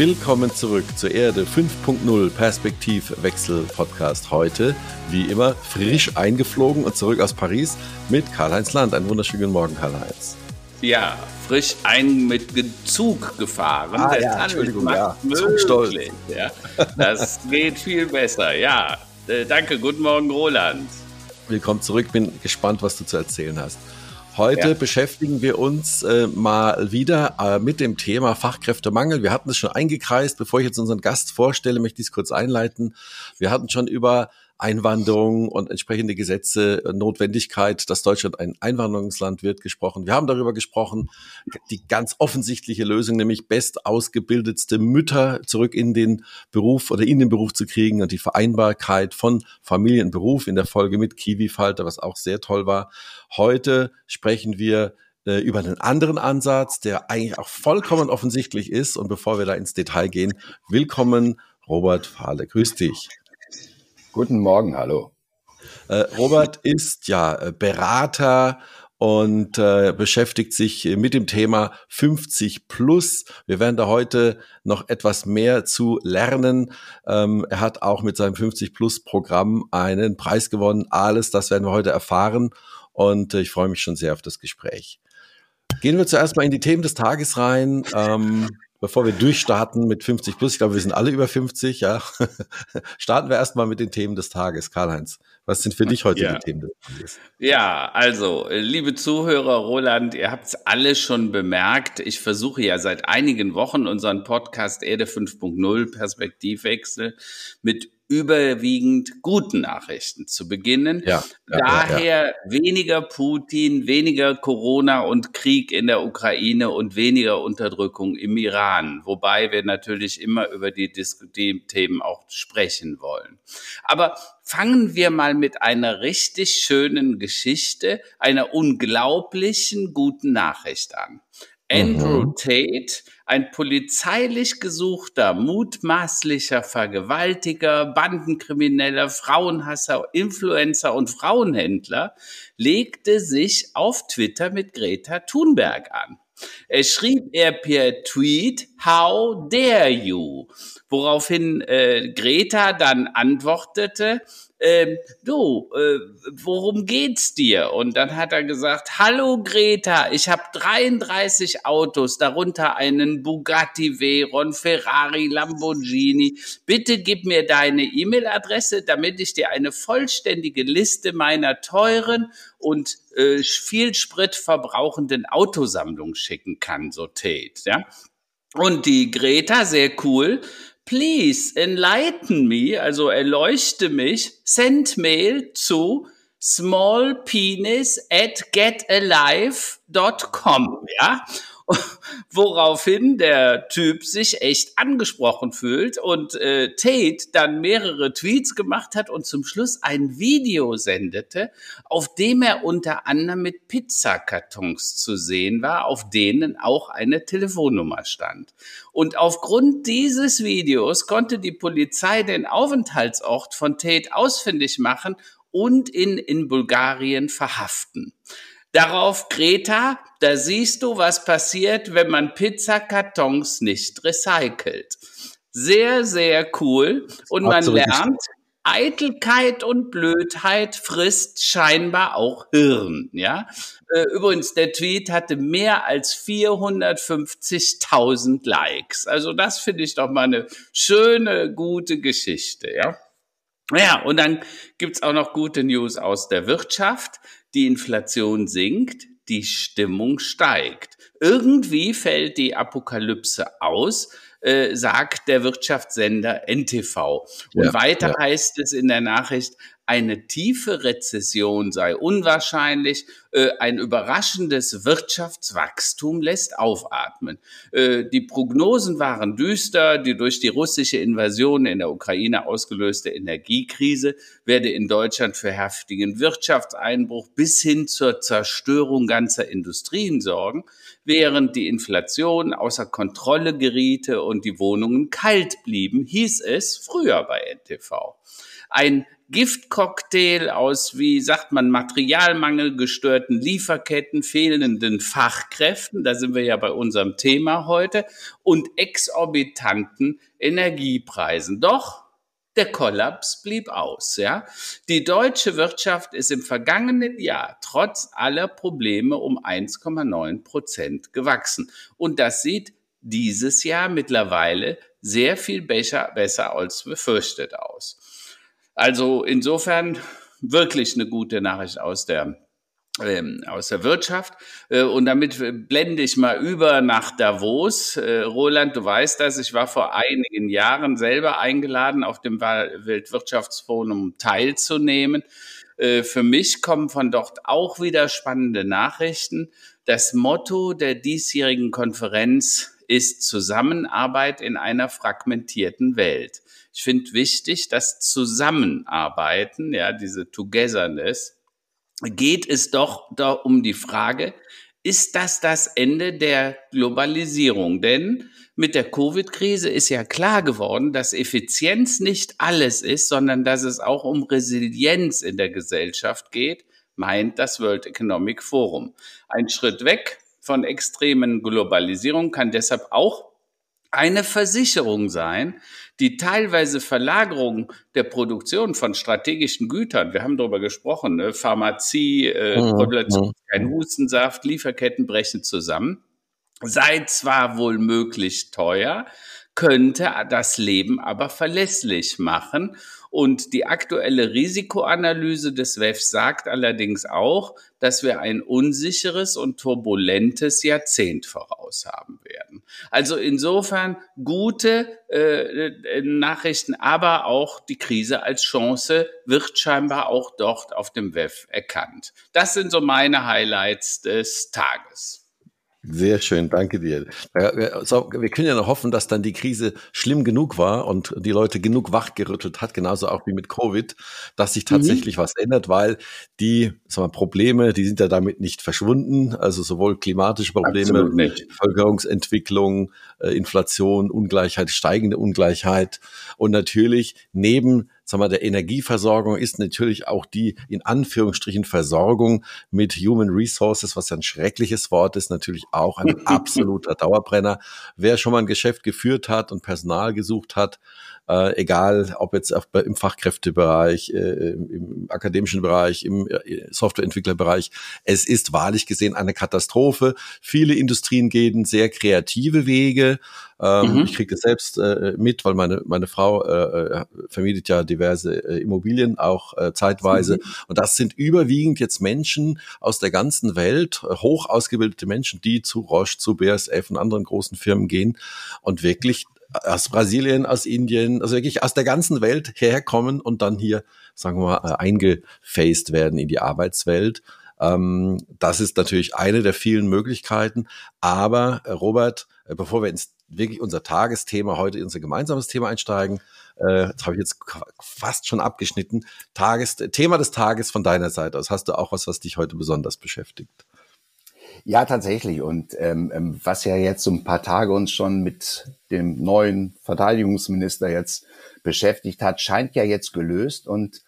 Willkommen zurück zur Erde 5.0 Perspektivwechsel Podcast. Heute, wie immer, frisch eingeflogen und zurück aus Paris mit Karl-Heinz Land. Einen wunderschönen Morgen, Karl-Heinz. Ja, frisch ein mit Zug gefahren. Ah, ja, Entschuldigung, ja. Zugstolz. Ja. Das geht viel besser, ja. Äh, danke, guten Morgen, Roland. Willkommen zurück, bin gespannt, was du zu erzählen hast. Heute ja. beschäftigen wir uns äh, mal wieder äh, mit dem Thema Fachkräftemangel. Wir hatten es schon eingekreist. Bevor ich jetzt unseren Gast vorstelle, möchte ich es kurz einleiten. Wir hatten schon über Einwanderung und entsprechende Gesetze, äh, Notwendigkeit, dass Deutschland ein Einwanderungsland wird, gesprochen. Wir haben darüber gesprochen, die ganz offensichtliche Lösung, nämlich best ausgebildetste Mütter zurück in den Beruf oder in den Beruf zu kriegen und die Vereinbarkeit von Familie und Beruf in der Folge mit Kiwi-Falter, was auch sehr toll war. Heute sprechen wir äh, über einen anderen Ansatz, der eigentlich auch vollkommen offensichtlich ist. Und bevor wir da ins Detail gehen, willkommen Robert Fahle. Grüß dich. Guten Morgen, hallo. Äh, Robert ist ja äh, Berater und äh, beschäftigt sich mit dem Thema 50 plus. Wir werden da heute noch etwas mehr zu lernen. Ähm, er hat auch mit seinem 50 plus Programm einen Preis gewonnen. Alles, das werden wir heute erfahren und äh, ich freue mich schon sehr auf das Gespräch. Gehen wir zuerst mal in die Themen des Tages rein. Ähm, bevor wir durchstarten mit 50 plus, ich glaube, wir sind alle über 50, ja, starten wir erstmal mit den Themen des Tages. Karl-Heinz, was sind für dich heute ja. die Themen des Tages? Ja, also, liebe Zuhörer, Roland, ihr habt es alle schon bemerkt. Ich versuche ja seit einigen Wochen unseren Podcast Erde 5.0 Perspektivwechsel mit überwiegend guten Nachrichten zu beginnen. Ja, ja Daher ja, weniger Putin, weniger Corona und Krieg in der Ukraine und weniger Unterdrückung im Iran. Wobei wir natürlich immer über die, die Themen auch sprechen wollen. Aber fangen wir mal mit einer richtig schönen Geschichte, einer unglaublichen guten Nachricht an. Andrew mhm. Tate, ein polizeilich gesuchter, mutmaßlicher Vergewaltiger, Bandenkrimineller, Frauenhasser, Influencer und Frauenhändler, legte sich auf Twitter mit Greta Thunberg an. Er schrieb er per Tweet, How dare you? Woraufhin äh, Greta dann antwortete, ähm, du, äh, worum geht's dir? Und dann hat er gesagt, hallo Greta, ich habe 33 Autos, darunter einen Bugatti Veyron, Ferrari, Lamborghini. Bitte gib mir deine E-Mail-Adresse, damit ich dir eine vollständige Liste meiner teuren und äh, viel Sprit verbrauchenden Autosammlung schicken kann, so Tate, ja. Und die Greta, sehr cool, please enlighten me, also erleuchte mich, send mail zu smallpenis at getalive.com, ja. Woraufhin der Typ sich echt angesprochen fühlt und äh, Tate dann mehrere Tweets gemacht hat und zum Schluss ein Video sendete, auf dem er unter anderem mit Pizzakartons zu sehen war, auf denen auch eine Telefonnummer stand. Und aufgrund dieses Videos konnte die Polizei den Aufenthaltsort von Tate ausfindig machen und ihn in Bulgarien verhaften. Darauf Greta, da siehst du, was passiert, wenn man Pizzakartons nicht recycelt. Sehr, sehr cool. Und man lernt, Eitelkeit und Blödheit frisst scheinbar auch Hirn, ja. Äh, übrigens, der Tweet hatte mehr als 450.000 Likes. Also das finde ich doch mal eine schöne, gute Geschichte, ja. Ja, und dann gibt's auch noch gute News aus der Wirtschaft die Inflation sinkt, die Stimmung steigt. Irgendwie fällt die Apokalypse aus, äh, sagt der Wirtschaftssender NTV. Und ja, weiter ja. heißt es in der Nachricht, eine tiefe Rezession sei unwahrscheinlich, äh, ein überraschendes Wirtschaftswachstum lässt aufatmen. Äh, die Prognosen waren düster, die durch die russische Invasion in der Ukraine ausgelöste Energiekrise werde in Deutschland für heftigen Wirtschaftseinbruch bis hin zur Zerstörung ganzer Industrien sorgen, während die Inflation außer Kontrolle geriete und die Wohnungen kalt blieben, hieß es früher bei NTV. Ein Giftcocktail aus, wie sagt man, Materialmangel, gestörten Lieferketten, fehlenden Fachkräften, da sind wir ja bei unserem Thema heute, und exorbitanten Energiepreisen. Doch der Kollaps blieb aus, ja. Die deutsche Wirtschaft ist im vergangenen Jahr trotz aller Probleme um 1,9 Prozent gewachsen. Und das sieht dieses Jahr mittlerweile sehr viel besser, besser als befürchtet aus. Also insofern wirklich eine gute Nachricht aus der ähm, aus der Wirtschaft. Äh, und damit blende ich mal über nach Davos. Äh, Roland, du weißt das, ich war vor einigen Jahren selber eingeladen, auf dem Weltwirtschaftsforum teilzunehmen. Äh, für mich kommen von dort auch wieder spannende Nachrichten. Das Motto der diesjährigen Konferenz ist Zusammenarbeit in einer fragmentierten Welt. Ich finde wichtig, dass Zusammenarbeiten, ja, diese Togetherness, geht es doch da um die Frage, ist das das Ende der Globalisierung? Denn mit der Covid-Krise ist ja klar geworden, dass Effizienz nicht alles ist, sondern dass es auch um Resilienz in der Gesellschaft geht, meint das World Economic Forum. Ein Schritt weg von extremen Globalisierung kann deshalb auch eine Versicherung sein, die teilweise Verlagerung der Produktion von strategischen Gütern, wir haben darüber gesprochen, ne, Pharmazie, äh, mhm. kein Hustensaft, Lieferketten brechen zusammen, sei zwar wohl möglich teuer, könnte das Leben aber verlässlich machen und die aktuelle Risikoanalyse des WEF sagt allerdings auch, dass wir ein unsicheres und turbulentes Jahrzehnt voraus haben werden. Also insofern gute äh, äh, Nachrichten, aber auch die Krise als Chance wird scheinbar auch dort auf dem WEF erkannt. Das sind so meine Highlights des Tages. Sehr schön, danke dir. Wir können ja noch hoffen, dass dann die Krise schlimm genug war und die Leute genug wachgerüttelt hat, genauso auch wie mit Covid, dass sich mhm. tatsächlich mhm. was ändert, weil die sagen wir, Probleme, die sind ja damit nicht verschwunden, also sowohl klimatische Probleme, Bevölkerungsentwicklung, äh, Inflation, Ungleichheit, steigende Ungleichheit und natürlich neben sagen wir, der Energieversorgung ist natürlich auch die in Anführungsstrichen Versorgung mit Human Resources, was ja ein schreckliches Wort ist, natürlich auch ein absoluter Dauerbrenner. Wer schon mal ein Geschäft geführt hat und Personal gesucht hat, äh, egal ob jetzt auch im Fachkräftebereich, äh, im akademischen Bereich, im äh, Softwareentwicklerbereich. Es ist wahrlich gesehen eine Katastrophe. Viele Industrien gehen sehr kreative Wege. Ähm, mhm. Ich kriege das selbst äh, mit, weil meine, meine Frau äh, äh vermietet ja diverse äh, Immobilien, auch äh, zeitweise. Mhm. Und das sind überwiegend jetzt Menschen aus der ganzen Welt, hoch ausgebildete Menschen, die zu Roche, zu BSF und anderen großen Firmen gehen und wirklich aus Brasilien, aus Indien, also wirklich aus der ganzen Welt herkommen und dann hier, sagen wir mal, äh, eingefaced werden in die Arbeitswelt. Ähm, das ist natürlich eine der vielen Möglichkeiten. Aber äh, Robert, äh, bevor wir ins wirklich unser Tagesthema heute, in unser gemeinsames Thema einsteigen, das habe ich jetzt fast schon abgeschnitten. Tages, Thema des Tages von deiner Seite aus. Hast du auch was, was dich heute besonders beschäftigt? Ja, tatsächlich. Und ähm, ähm, was ja jetzt so ein paar Tage uns schon mit dem neuen Verteidigungsminister jetzt beschäftigt hat, scheint ja jetzt gelöst. Und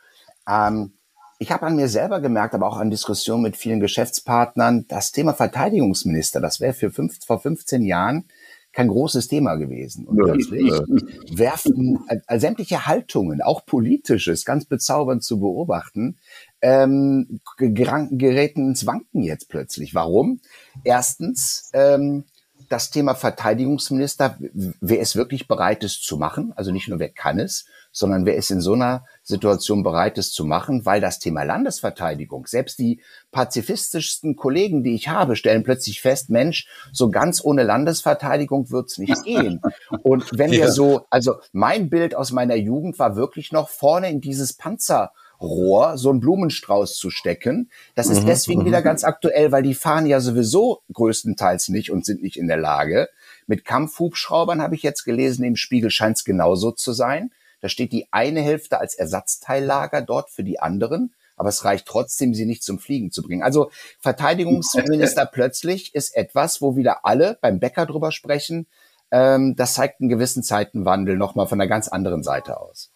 ähm, ich habe an mir selber gemerkt, aber auch an Diskussionen mit vielen Geschäftspartnern, das Thema Verteidigungsminister, das wäre für fünf, vor 15 Jahren kein großes Thema gewesen. Und plötzlich ja. werfen äh, sämtliche Haltungen, auch politisches, ganz bezaubernd zu beobachten, ähm, geraten ins Wanken jetzt plötzlich. Warum? Erstens, ähm, das Thema Verteidigungsminister, wer es wirklich bereit ist zu machen, also nicht nur wer kann es, sondern wer ist in so einer Situation bereit ist zu machen, weil das Thema Landesverteidigung, selbst die pazifistischsten Kollegen, die ich habe, stellen plötzlich fest, Mensch, so ganz ohne Landesverteidigung wird's nicht gehen. Und wenn ja. wir so, also mein Bild aus meiner Jugend war wirklich noch vorne in dieses Panzer Rohr so einen Blumenstrauß zu stecken. Das ist mhm, deswegen wieder mhm. ganz aktuell, weil die fahren ja sowieso größtenteils nicht und sind nicht in der Lage. Mit Kampfhubschraubern habe ich jetzt gelesen, im Spiegel scheint es genauso zu sein. Da steht die eine Hälfte als Ersatzteillager dort für die anderen, aber es reicht trotzdem, sie nicht zum Fliegen zu bringen. Also Verteidigungsminister plötzlich ist etwas, wo wieder alle beim Bäcker drüber sprechen. Ähm, das zeigt einen gewissen Zeitenwandel nochmal von einer ganz anderen Seite aus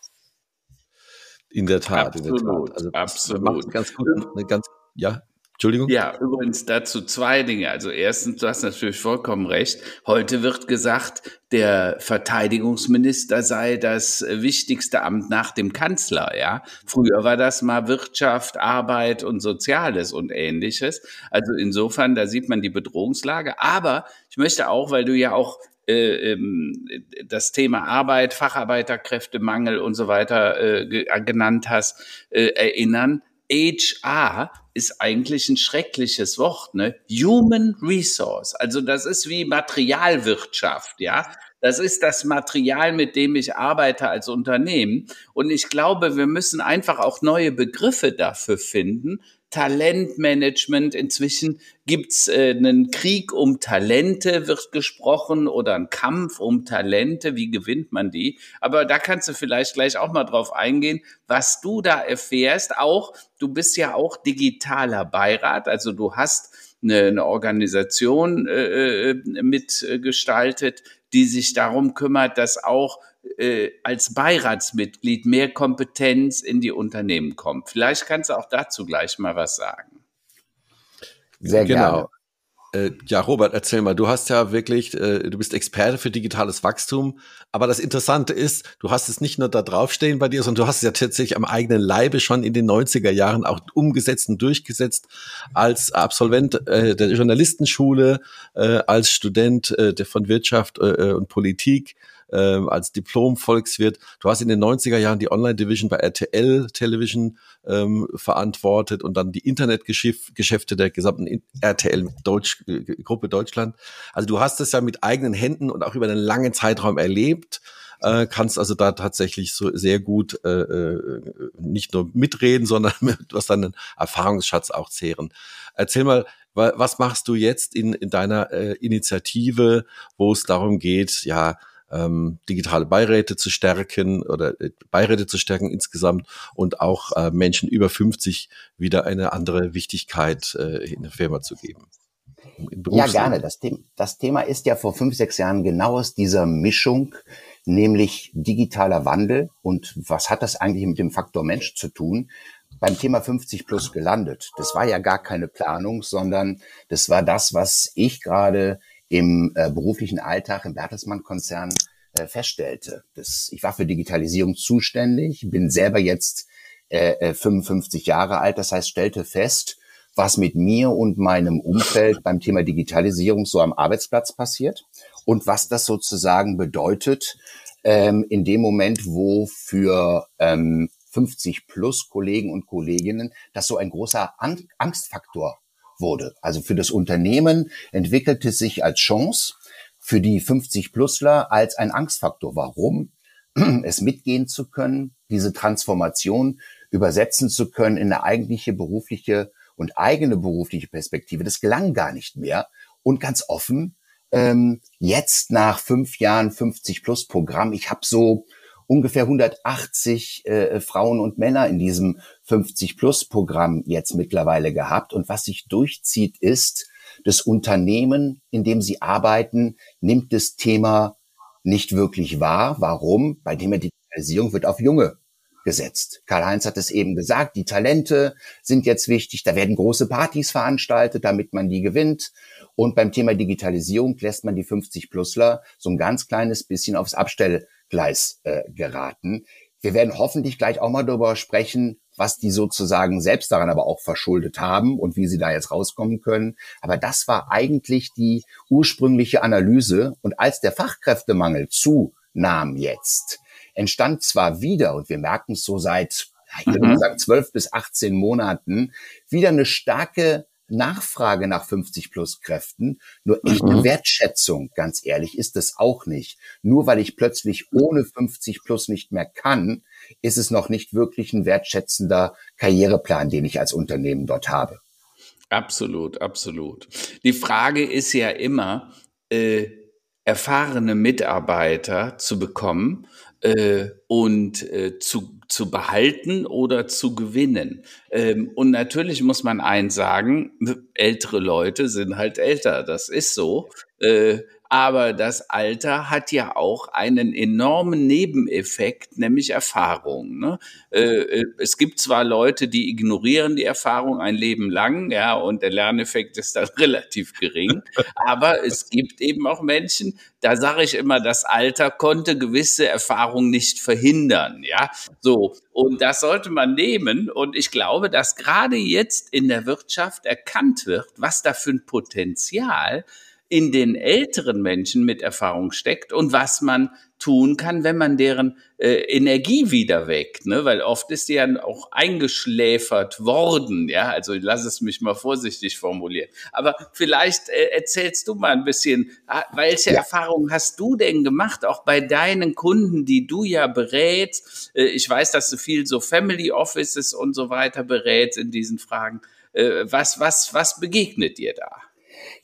In der Tat, absolut, in der Tat. Also absolut. Ganz gut, eine ganz, ja, Entschuldigung? Ja, übrigens dazu zwei Dinge. Also erstens, du hast natürlich vollkommen recht. Heute wird gesagt, der Verteidigungsminister sei das wichtigste Amt nach dem Kanzler, ja. Früher war das mal Wirtschaft, Arbeit und Soziales und ähnliches. Also insofern, da sieht man die Bedrohungslage. Aber ich möchte auch, weil du ja auch das Thema Arbeit, Facharbeiterkräftemangel und so weiter äh, genannt hast, äh, erinnern. HR ist eigentlich ein schreckliches Wort, ne? Human Resource. Also das ist wie Materialwirtschaft, ja. Das ist das Material, mit dem ich arbeite als Unternehmen. Und ich glaube, wir müssen einfach auch neue Begriffe dafür finden, Talentmanagement. Inzwischen gibt's äh, einen Krieg um Talente, wird gesprochen, oder ein Kampf um Talente. Wie gewinnt man die? Aber da kannst du vielleicht gleich auch mal drauf eingehen, was du da erfährst. Auch, du bist ja auch digitaler Beirat, also du hast eine, eine Organisation äh, äh mitgestaltet, die sich darum kümmert, dass auch äh, als Beiratsmitglied mehr Kompetenz in die Unternehmen kommt. Vielleicht kannst du auch dazu gleich mal was sagen. Sehr genau. Äh, ja, Robert, erzähl mal. Du hast ja wirklich, äh, du bist Experte für digitales Wachstum. Aber das Interessante ist, du hast es nicht nur da draufstehen bei dir, sondern du hast es ja tatsächlich am eigenen Leibe schon in den 90er Jahren auch umgesetzt und durchgesetzt als Absolvent äh, der Journalistenschule, äh, als Student äh, von Wirtschaft und Politik äh, als Diplom-Volkswirt. Du hast in den 90er Jahren die Online-Division bei RTL Television ähm, verantwortet und dann die Internetgeschäfte der gesamten RTL Deutsch, Gruppe Deutschland. Also du hast es ja mit eigenen Händen und auch über einen langen Zeitraum erlebt. Äh, kannst also da tatsächlich so sehr gut äh, äh nicht nur mitreden, sondern du hast deinen Erfahrungsschatz auch zehren. Erzähl mal, was machst du jetzt in, in deiner äh, Initiative, wo es darum geht, ja, ähm, digitale Beiräte zu stärken oder äh, Beiräte zu stärken insgesamt und auch äh, Menschen über 50 wieder eine andere Wichtigkeit äh, in der Firma zu geben. Ja, gerne. Das, The das Thema ist ja vor fünf, sechs Jahren genau aus dieser Mischung, nämlich digitaler Wandel und was hat das eigentlich mit dem Faktor Mensch zu tun? beim Thema 50 plus gelandet. Das war ja gar keine Planung, sondern das war das, was ich gerade im äh, beruflichen Alltag im Bertelsmann-Konzern äh, feststellte. Das, ich war für Digitalisierung zuständig, bin selber jetzt äh, 55 äh, Jahre alt, das heißt, stellte fest, was mit mir und meinem Umfeld beim Thema Digitalisierung so am Arbeitsplatz passiert und was das sozusagen bedeutet ähm, in dem Moment, wo für ähm, 50 plus Kollegen und Kolleginnen das so ein großer An Angstfaktor wurde. Also für das Unternehmen entwickelte sich als Chance, für die 50-Plusler als ein Angstfaktor. Warum? Es mitgehen zu können, diese Transformation übersetzen zu können in eine eigentliche berufliche und eigene berufliche Perspektive. Das gelang gar nicht mehr. Und ganz offen, ähm, jetzt nach fünf Jahren 50 Plus Programm, ich habe so ungefähr 180 äh, Frauen und Männer in diesem 50-Plus-Programm jetzt mittlerweile gehabt. Und was sich durchzieht, ist, das Unternehmen, in dem sie arbeiten, nimmt das Thema nicht wirklich wahr. Warum? Bei dem Digitalisierung wird auf Junge gesetzt. Karl-Heinz hat es eben gesagt, die Talente sind jetzt wichtig, da werden große Partys veranstaltet, damit man die gewinnt. Und beim Thema Digitalisierung lässt man die 50-Plusler so ein ganz kleines bisschen aufs Abstellgleis äh, geraten. Wir werden hoffentlich gleich auch mal darüber sprechen, was die sozusagen selbst daran aber auch verschuldet haben und wie sie da jetzt rauskommen können. Aber das war eigentlich die ursprüngliche Analyse. Und als der Fachkräftemangel zunahm jetzt, entstand zwar wieder, und wir merken es so seit, ich würde mhm. sagen, zwölf bis 18 Monaten, wieder eine starke Nachfrage nach 50 plus Kräften. Nur echte mhm. Wertschätzung, ganz ehrlich, ist es auch nicht. Nur weil ich plötzlich ohne 50 plus nicht mehr kann, ist es noch nicht wirklich ein wertschätzender Karriereplan, den ich als Unternehmen dort habe. Absolut, absolut. Die Frage ist ja immer, äh, erfahrene Mitarbeiter zu bekommen äh, und äh, zu, zu behalten oder zu gewinnen. Ähm, und natürlich muss man eins sagen, ältere Leute sind halt älter, das ist so. Äh, aber das Alter hat ja auch einen enormen Nebeneffekt, nämlich Erfahrung. Ne? Äh, äh, es gibt zwar Leute, die ignorieren die Erfahrung ein Leben lang, ja, und der Lerneffekt ist dann relativ gering, aber es gibt eben auch Menschen, da sage ich immer, das Alter konnte gewisse Erfahrungen nicht verhindern, ja, so. Und das sollte man nehmen. Und ich glaube, dass gerade jetzt in der Wirtschaft erkannt wird, was da für ein Potenzial in den älteren Menschen mit Erfahrung steckt und was man tun kann, wenn man deren äh, Energie wieder weckt, ne? weil oft ist die ja auch eingeschläfert worden, ja, also lass es mich mal vorsichtig formulieren. Aber vielleicht äh, erzählst du mal ein bisschen, ah, welche ja. Erfahrungen hast du denn gemacht, auch bei deinen Kunden, die du ja berätst? Äh, ich weiß, dass du viel so Family Offices und so weiter berätst in diesen Fragen. Äh, was, was, was begegnet dir da?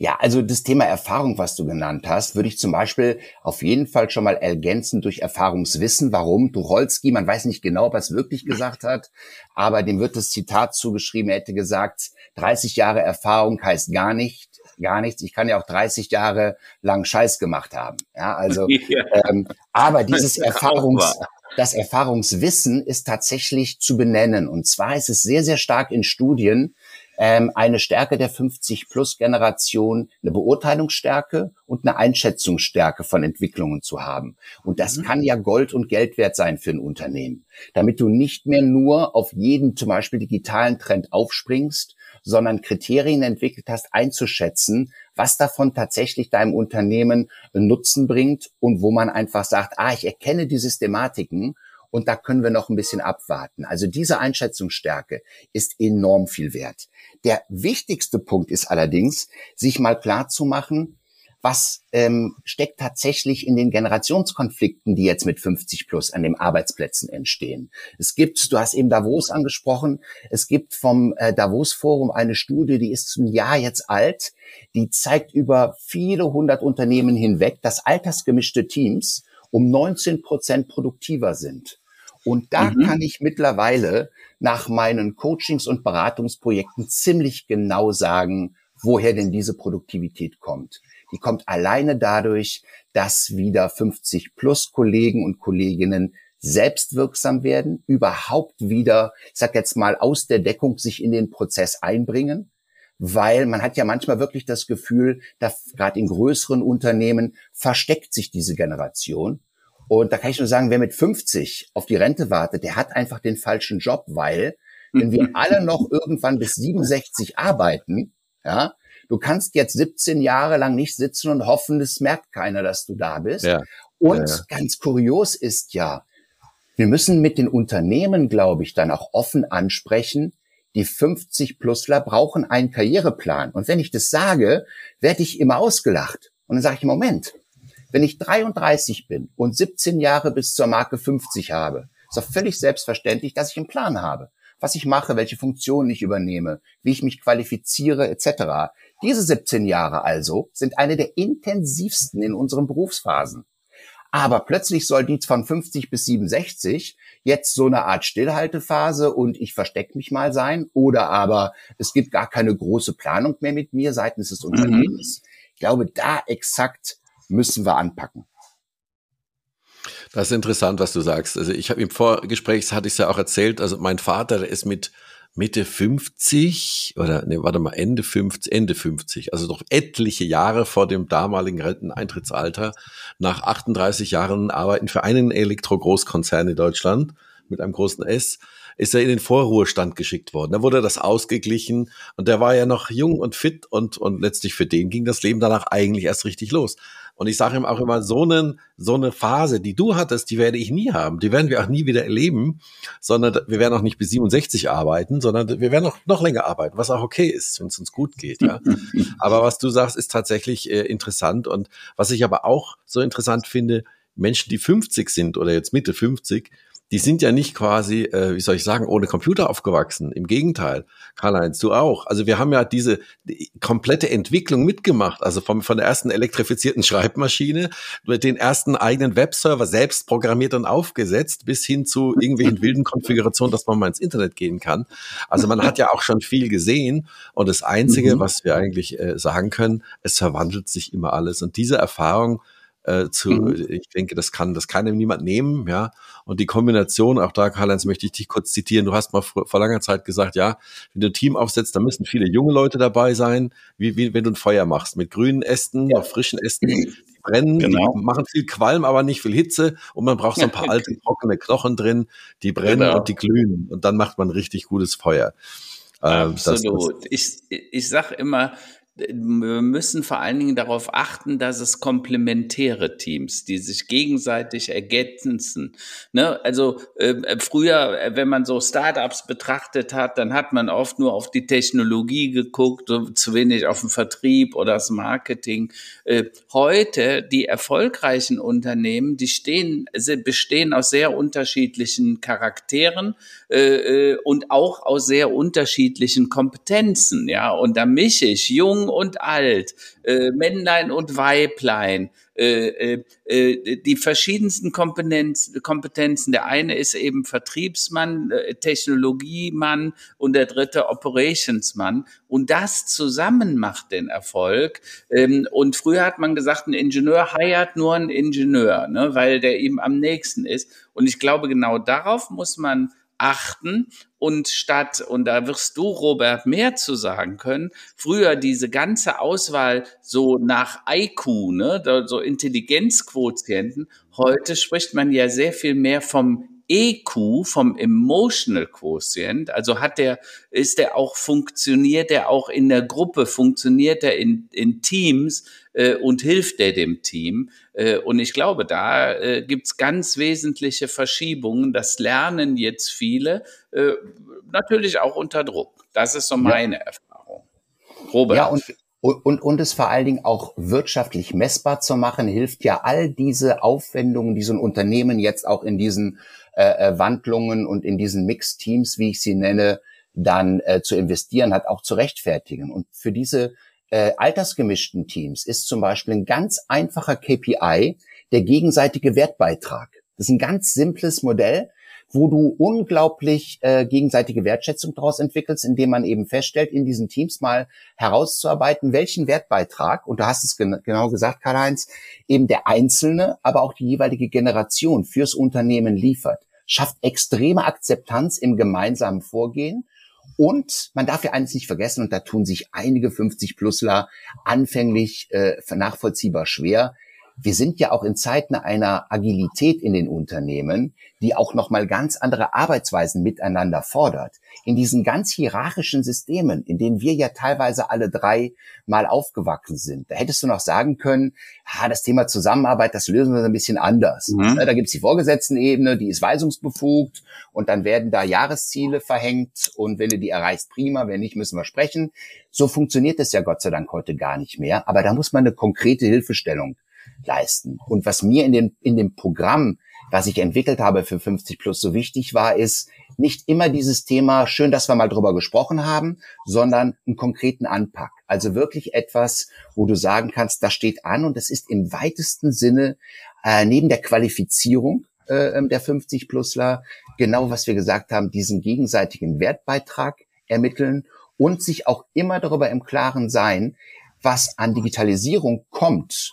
Ja, also das Thema Erfahrung, was du genannt hast, würde ich zum Beispiel auf jeden Fall schon mal ergänzen durch Erfahrungswissen. Warum? Tucholsky, man weiß nicht genau, was wirklich gesagt hat, aber dem wird das Zitat zugeschrieben, er hätte gesagt, 30 Jahre Erfahrung heißt gar nicht, gar nichts. Ich kann ja auch 30 Jahre lang Scheiß gemacht haben. Ja, also, ja. Ähm, aber dieses Erfahrungs, das Erfahrungswissen ist tatsächlich zu benennen. Und zwar ist es sehr, sehr stark in Studien ähm, eine Stärke der 50-Plus-Generation, eine Beurteilungsstärke und eine Einschätzungsstärke von Entwicklungen zu haben. Und das mhm. kann ja Gold und Geld wert sein für ein Unternehmen, damit du nicht mehr nur auf jeden zum Beispiel digitalen Trend aufspringst, sondern Kriterien entwickelt hast, einzuschätzen, was davon tatsächlich deinem Unternehmen Nutzen bringt und wo man einfach sagt, ah, ich erkenne die Systematiken und da können wir noch ein bisschen abwarten. Also diese Einschätzungsstärke ist enorm viel wert. Der wichtigste Punkt ist allerdings, sich mal klar zu machen, was ähm, steckt tatsächlich in den Generationskonflikten, die jetzt mit 50 plus an den Arbeitsplätzen entstehen. Es gibt, du hast eben Davos angesprochen, es gibt vom äh, Davos Forum eine Studie, die ist ein Jahr jetzt alt, die zeigt über viele hundert Unternehmen hinweg, dass altersgemischte Teams um 19 Prozent produktiver sind. Und da mhm. kann ich mittlerweile nach meinen Coachings und Beratungsprojekten ziemlich genau sagen, woher denn diese Produktivität kommt. Die kommt alleine dadurch, dass wieder 50 plus Kollegen und Kolleginnen selbstwirksam werden, überhaupt wieder, ich sag jetzt mal, aus der Deckung sich in den Prozess einbringen, weil man hat ja manchmal wirklich das Gefühl, dass gerade in größeren Unternehmen versteckt sich diese Generation und da kann ich nur sagen, wer mit 50 auf die Rente wartet, der hat einfach den falschen Job, weil wenn wir alle noch irgendwann bis 67 arbeiten, ja, du kannst jetzt 17 Jahre lang nicht sitzen und hoffen, es merkt keiner, dass du da bist. Ja. Und ja, ja. ganz kurios ist ja, wir müssen mit den Unternehmen, glaube ich, dann auch offen ansprechen, die 50-Plusler brauchen einen Karriereplan. Und wenn ich das sage, werde ich immer ausgelacht. Und dann sage ich, Moment, wenn ich 33 bin und 17 Jahre bis zur Marke 50 habe, ist doch völlig selbstverständlich, dass ich einen Plan habe. Was ich mache, welche Funktionen ich übernehme, wie ich mich qualifiziere, etc. Diese 17 Jahre also sind eine der intensivsten in unseren Berufsphasen. Aber plötzlich soll die von 50 bis 67 jetzt so eine Art Stillhaltephase und ich verstecke mich mal sein oder aber es gibt gar keine große Planung mehr mit mir seitens des mhm. Unternehmens. Mhm. Ich glaube, da exakt müssen wir anpacken. Das ist interessant, was du sagst. Also ich habe im Vorgespräch, hatte ich es ja auch erzählt, also mein Vater, der ist mit Mitte 50 oder ne, warte mal, Ende 50, Ende 50, also doch etliche Jahre vor dem damaligen Renteneintrittsalter, nach 38 Jahren Arbeiten für einen Elektro-Großkonzern in Deutschland mit einem großen S, ist er in den Vorruhestand geschickt worden. Da wurde das ausgeglichen und der war ja noch jung und fit und, und letztlich für den ging das Leben danach eigentlich erst richtig los. Und ich sage ihm auch immer, so, eine, so eine Phase, die du hattest, die werde ich nie haben. Die werden wir auch nie wieder erleben, sondern wir werden auch nicht bis 67 arbeiten, sondern wir werden auch noch länger arbeiten, was auch okay ist, wenn es uns gut geht. Ja. aber was du sagst, ist tatsächlich äh, interessant. Und was ich aber auch so interessant finde, Menschen, die 50 sind oder jetzt Mitte 50, die sind ja nicht quasi, äh, wie soll ich sagen, ohne Computer aufgewachsen. Im Gegenteil, Karl-Heinz, du auch. Also wir haben ja diese die komplette Entwicklung mitgemacht, also vom, von der ersten elektrifizierten Schreibmaschine mit den ersten eigenen Webserver selbst programmiert und aufgesetzt, bis hin zu irgendwelchen wilden Konfigurationen, dass man mal ins Internet gehen kann. Also man hat ja auch schon viel gesehen und das Einzige, mhm. was wir eigentlich äh, sagen können, es verwandelt sich immer alles. Und diese Erfahrung, äh, zu, mhm. ich denke, das kann, das kann ihm niemand nehmen, ja. Und die Kombination, auch da, Karl-Heinz, möchte ich dich kurz zitieren. Du hast mal vor, vor, langer Zeit gesagt, ja, wenn du ein Team aufsetzt, dann müssen viele junge Leute dabei sein, wie, wie wenn du ein Feuer machst, mit grünen Ästen, ja. noch frischen Ästen, die brennen, genau. die machen viel Qualm, aber nicht viel Hitze und man braucht so ein paar alte, trockene Knochen drin, die brennen genau. und die glühen und dann macht man richtig gutes Feuer. Ähm, Absolut. Das, das ich, ich sag immer, wir müssen vor allen Dingen darauf achten, dass es komplementäre Teams, die sich gegenseitig ergänzen. Ne? Also äh, früher, wenn man so Startups betrachtet hat, dann hat man oft nur auf die Technologie geguckt, zu wenig auf den Vertrieb oder das Marketing. Äh, heute die erfolgreichen Unternehmen, die stehen, bestehen aus sehr unterschiedlichen Charakteren äh, äh, und auch aus sehr unterschiedlichen Kompetenzen. Ja, und da mische ich jung und alt, äh, Männlein und Weiblein, äh, äh, äh, die verschiedensten Kompetenz, Kompetenzen. Der eine ist eben Vertriebsmann, äh, Technologiemann und der dritte Operationsmann. Und das zusammen macht den Erfolg. Ähm, und früher hat man gesagt, ein Ingenieur heiert nur einen Ingenieur, ne, weil der ihm am nächsten ist. Und ich glaube, genau darauf muss man achten und statt, und da wirst du, Robert, mehr zu sagen können, früher diese ganze Auswahl so nach IQ, ne, so Intelligenzquotienten, heute spricht man ja sehr viel mehr vom EQ, vom Emotional Quotient, also hat der, ist der auch, funktioniert der auch in der Gruppe, funktioniert der in, in Teams äh, und hilft der dem Team? Äh, und ich glaube, da äh, gibt's ganz wesentliche Verschiebungen. Das lernen jetzt viele, äh, natürlich auch unter Druck. Das ist so meine ja. Erfahrung. Robert. Ja, und und, und es vor allen Dingen auch wirtschaftlich messbar zu machen, hilft ja all diese Aufwendungen, die so ein Unternehmen jetzt auch in diesen äh, äh, Wandlungen und in diesen Mix-Teams, wie ich sie nenne, dann äh, zu investieren hat, auch zu rechtfertigen. Und für diese äh, altersgemischten Teams ist zum Beispiel ein ganz einfacher KPI der gegenseitige Wertbeitrag. Das ist ein ganz simples Modell, wo du unglaublich äh, gegenseitige Wertschätzung daraus entwickelst, indem man eben feststellt, in diesen Teams mal herauszuarbeiten, welchen Wertbeitrag, und du hast es gen genau gesagt, Karl-Heinz, eben der Einzelne, aber auch die jeweilige Generation fürs Unternehmen liefert, schafft extreme Akzeptanz im gemeinsamen Vorgehen. Und man darf ja eines nicht vergessen, und da tun sich einige 50-Plusler anfänglich äh, nachvollziehbar schwer, wir sind ja auch in Zeiten einer Agilität in den Unternehmen, die auch nochmal ganz andere Arbeitsweisen miteinander fordert. In diesen ganz hierarchischen Systemen, in denen wir ja teilweise alle drei mal aufgewachsen sind, da hättest du noch sagen können, ah, das Thema Zusammenarbeit, das lösen wir ein bisschen anders. Mhm. Da gibt's die Vorgesetztenebene, die ist weisungsbefugt und dann werden da Jahresziele verhängt und wenn du die erreichst, prima, wenn nicht, müssen wir sprechen. So funktioniert es ja Gott sei Dank heute gar nicht mehr, aber da muss man eine konkrete Hilfestellung leisten. Und was mir in dem, in dem Programm, was ich entwickelt habe für 50 Plus so wichtig war, ist nicht immer dieses Thema, schön, dass wir mal drüber gesprochen haben, sondern einen konkreten Anpack. Also wirklich etwas, wo du sagen kannst, das steht an und das ist im weitesten Sinne äh, neben der Qualifizierung äh, ähm, der 50 Plusler genau, was wir gesagt haben, diesen gegenseitigen Wertbeitrag ermitteln und sich auch immer darüber im Klaren sein, was an Digitalisierung kommt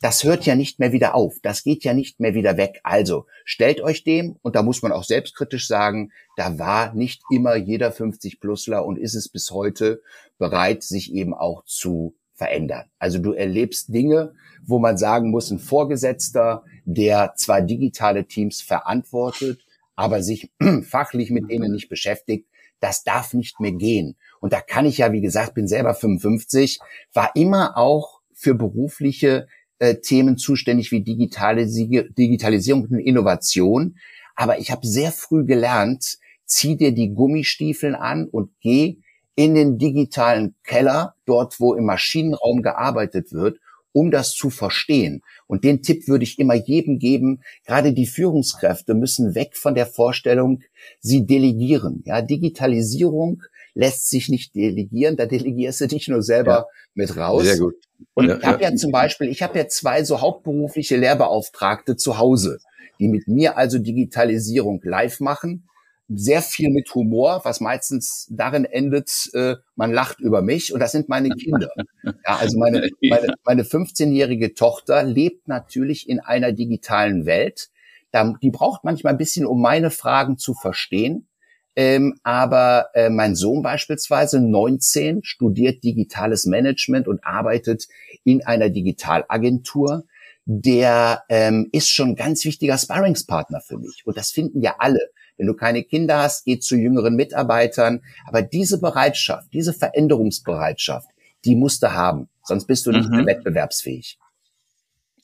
das hört ja nicht mehr wieder auf. Das geht ja nicht mehr wieder weg. Also stellt euch dem, und da muss man auch selbstkritisch sagen, da war nicht immer jeder 50-Plusler und ist es bis heute bereit, sich eben auch zu verändern. Also du erlebst Dinge, wo man sagen muss, ein Vorgesetzter, der zwar digitale Teams verantwortet, aber sich fachlich mit denen nicht beschäftigt, das darf nicht mehr gehen. Und da kann ich ja, wie gesagt, bin selber 55, war immer auch für berufliche äh, Themen zuständig wie Digitalisierung und Innovation. Aber ich habe sehr früh gelernt, zieh dir die Gummistiefeln an und geh in den digitalen Keller, dort wo im Maschinenraum gearbeitet wird um das zu verstehen. Und den Tipp würde ich immer jedem geben. Gerade die Führungskräfte müssen weg von der Vorstellung, sie delegieren. Ja, Digitalisierung lässt sich nicht delegieren. Da delegierst du dich nur selber ja. mit raus. Sehr gut. Und ja, ich habe ja. ja zum Beispiel, ich habe ja zwei so hauptberufliche Lehrbeauftragte zu Hause, die mit mir also Digitalisierung live machen sehr viel mit Humor, was meistens darin endet, äh, man lacht über mich und das sind meine Kinder. Ja, also meine, meine, meine 15-jährige Tochter lebt natürlich in einer digitalen Welt. Da, die braucht manchmal ein bisschen, um meine Fragen zu verstehen. Ähm, aber äh, mein Sohn beispielsweise, 19, studiert digitales Management und arbeitet in einer Digitalagentur. Der ähm, ist schon ein ganz wichtiger Sparringspartner für mich. Und das finden ja alle wenn du keine Kinder hast, geh zu jüngeren Mitarbeitern. Aber diese Bereitschaft, diese Veränderungsbereitschaft, die musst du haben. Sonst bist du nicht mhm. mehr wettbewerbsfähig.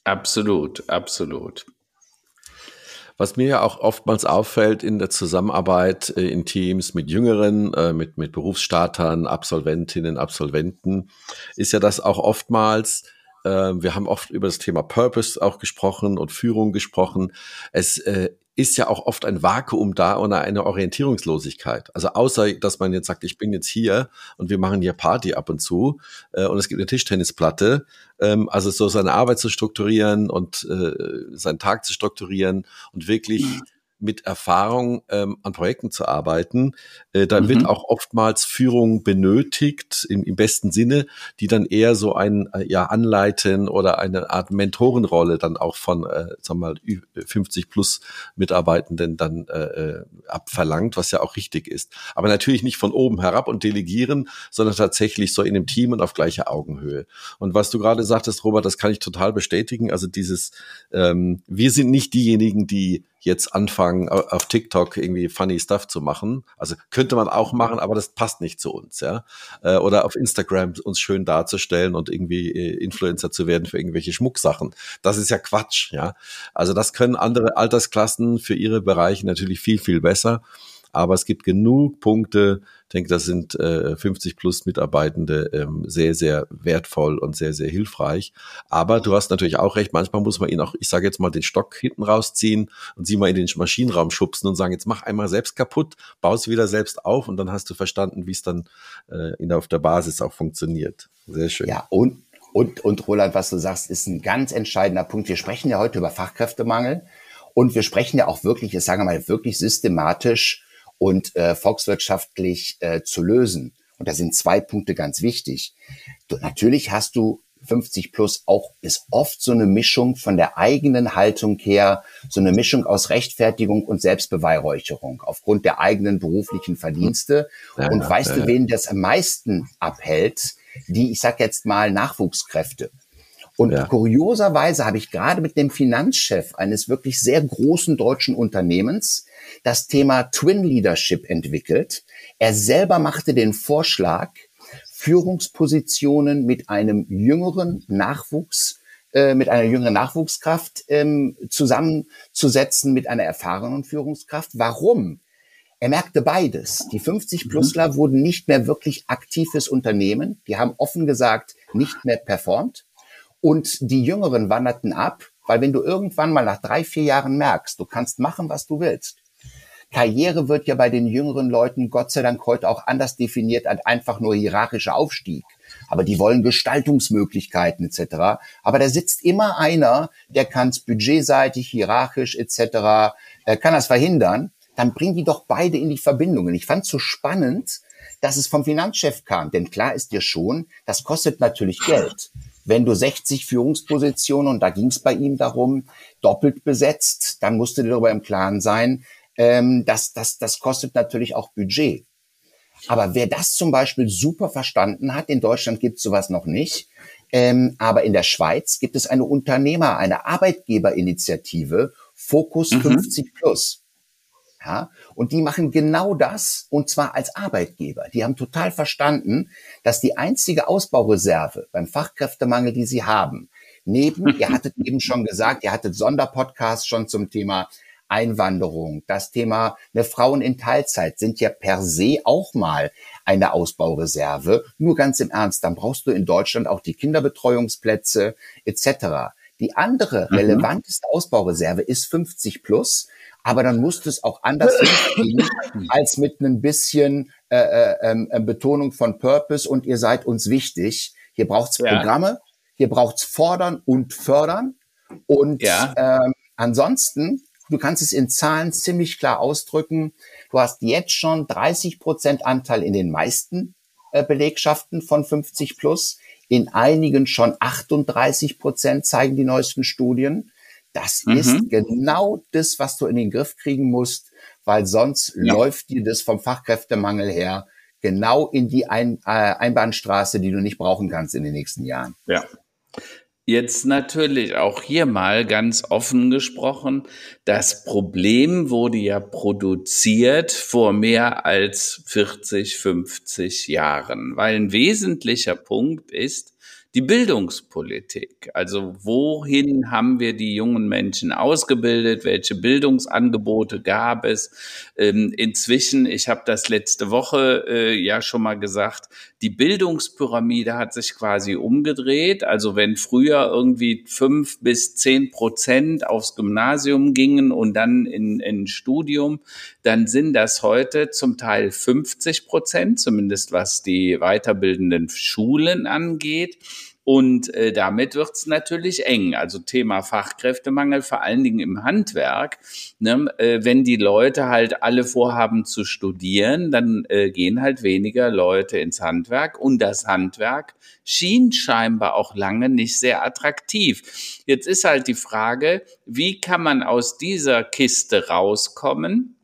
Absolut, absolut. Was mir ja auch oftmals auffällt in der Zusammenarbeit äh, in Teams mit Jüngeren, äh, mit, mit Berufsstartern, Absolventinnen, Absolventen, ist ja, dass auch oftmals äh, wir haben oft über das Thema Purpose auch gesprochen und Führung gesprochen. Es ist ja auch oft ein Vakuum da oder eine Orientierungslosigkeit. Also außer, dass man jetzt sagt, ich bin jetzt hier und wir machen hier Party ab und zu äh, und es gibt eine Tischtennisplatte. Ähm, also so seine Arbeit zu strukturieren und äh, seinen Tag zu strukturieren und wirklich mhm mit Erfahrung ähm, an Projekten zu arbeiten. Äh, da mhm. wird auch oftmals Führung benötigt, im, im besten Sinne, die dann eher so ein äh, ja, Anleiten oder eine Art Mentorenrolle dann auch von, äh, sagen wir mal, 50 plus Mitarbeitenden dann äh, äh, abverlangt, was ja auch richtig ist. Aber natürlich nicht von oben herab und delegieren, sondern tatsächlich so in einem Team und auf gleicher Augenhöhe. Und was du gerade sagtest, Robert, das kann ich total bestätigen. Also dieses, ähm, wir sind nicht diejenigen, die jetzt anfangen, auf TikTok irgendwie funny Stuff zu machen. Also könnte man auch machen, aber das passt nicht zu uns, ja. Äh, oder auf Instagram uns schön darzustellen und irgendwie äh, Influencer zu werden für irgendwelche Schmucksachen. Das ist ja Quatsch, ja. Also das können andere Altersklassen für ihre Bereiche natürlich viel, viel besser. Aber es gibt genug Punkte, ich denke, das sind äh, 50 plus Mitarbeitende ähm, sehr, sehr wertvoll und sehr, sehr hilfreich. Aber du hast natürlich auch recht, manchmal muss man ihnen auch, ich sage jetzt mal, den Stock hinten rausziehen und sie mal in den Maschinenraum schubsen und sagen, jetzt mach einmal selbst kaputt, baust wieder selbst auf und dann hast du verstanden, wie es dann äh, in, auf der Basis auch funktioniert. Sehr schön. Ja, und und, und Roland, was du sagst, ist ein ganz entscheidender Punkt. Wir sprechen ja heute über Fachkräftemangel und wir sprechen ja auch wirklich, ich sage mal, wirklich systematisch und äh, volkswirtschaftlich äh, zu lösen. Und da sind zwei Punkte ganz wichtig. Du, natürlich hast du 50 plus auch ist oft so eine Mischung von der eigenen Haltung her, so eine Mischung aus Rechtfertigung und Selbstbeweihräucherung aufgrund der eigenen beruflichen Verdienste. Ja, und ja, weißt ja, du, wen das am meisten abhält? Die, ich sag jetzt mal, Nachwuchskräfte. Und ja. kurioserweise habe ich gerade mit dem Finanzchef eines wirklich sehr großen deutschen Unternehmens das Thema Twin Leadership entwickelt. Er selber machte den Vorschlag, Führungspositionen mit einem jüngeren Nachwuchs äh, mit einer jüngeren Nachwuchskraft ähm, zusammenzusetzen mit einer erfahrenen Führungskraft. Warum? Er merkte beides. Die 50-Plusler mhm. wurden nicht mehr wirklich aktives Unternehmen. Die haben offen gesagt nicht mehr performt. Und die Jüngeren wanderten ab, weil wenn du irgendwann mal nach drei, vier Jahren merkst, du kannst machen, was du willst. Karriere wird ja bei den jüngeren Leuten Gott sei Dank heute auch anders definiert als einfach nur hierarchischer Aufstieg. Aber die wollen Gestaltungsmöglichkeiten etc. Aber da sitzt immer einer, der kann es budgetseitig, hierarchisch etc. Äh, kann das verhindern. Dann bringen die doch beide in die Verbindungen. Ich fand es so spannend, dass es vom Finanzchef kam. Denn klar ist dir schon, das kostet natürlich Geld wenn du 60 Führungspositionen, und da ging es bei ihm darum, doppelt besetzt, dann musst du dir darüber im Klaren sein, ähm, dass das, das kostet natürlich auch Budget. Aber wer das zum Beispiel super verstanden hat, in Deutschland gibt es sowas noch nicht, ähm, aber in der Schweiz gibt es eine Unternehmer, eine Arbeitgeberinitiative, Fokus mhm. 50 Plus. Ja, und die machen genau das und zwar als Arbeitgeber. Die haben total verstanden, dass die einzige Ausbaureserve beim Fachkräftemangel, die sie haben, neben, ihr hattet eben schon gesagt, ihr hattet Sonderpodcasts schon zum Thema Einwanderung, das Thema eine Frauen in Teilzeit sind ja per se auch mal eine Ausbaureserve. Nur ganz im Ernst, dann brauchst du in Deutschland auch die Kinderbetreuungsplätze etc. Die andere mhm. relevanteste Ausbaureserve ist 50 plus, aber dann musst du es auch anders hinkriegen als mit ein bisschen äh, äh, ähm, äh, Betonung von Purpose und ihr seid uns wichtig. Hier braucht's ja. Programme, hier braucht's fordern und fördern. Und ja. ähm, ansonsten, du kannst es in Zahlen ziemlich klar ausdrücken. Du hast jetzt schon 30 Prozent Anteil in den meisten äh, Belegschaften von 50 plus. In einigen schon 38 Prozent zeigen die neuesten Studien. Das mhm. ist genau das, was du in den Griff kriegen musst, weil sonst ja. läuft dir das vom Fachkräftemangel her genau in die Ein äh, Einbahnstraße, die du nicht brauchen kannst in den nächsten Jahren. Ja. Jetzt natürlich auch hier mal ganz offen gesprochen, das Problem wurde ja produziert vor mehr als 40, 50 Jahren, weil ein wesentlicher Punkt ist, die Bildungspolitik. Also wohin haben wir die jungen Menschen ausgebildet? Welche Bildungsangebote gab es? Ähm, inzwischen, ich habe das letzte Woche äh, ja schon mal gesagt, die Bildungspyramide hat sich quasi umgedreht. Also wenn früher irgendwie fünf bis zehn Prozent aufs Gymnasium gingen und dann in, in Studium, dann sind das heute zum Teil 50 Prozent, zumindest was die weiterbildenden Schulen angeht. Und äh, damit wird es natürlich eng. Also Thema Fachkräftemangel, vor allen Dingen im Handwerk. Ne? Äh, wenn die Leute halt alle vorhaben zu studieren, dann äh, gehen halt weniger Leute ins Handwerk. Und das Handwerk schien scheinbar auch lange nicht sehr attraktiv. Jetzt ist halt die Frage, wie kann man aus dieser Kiste rauskommen?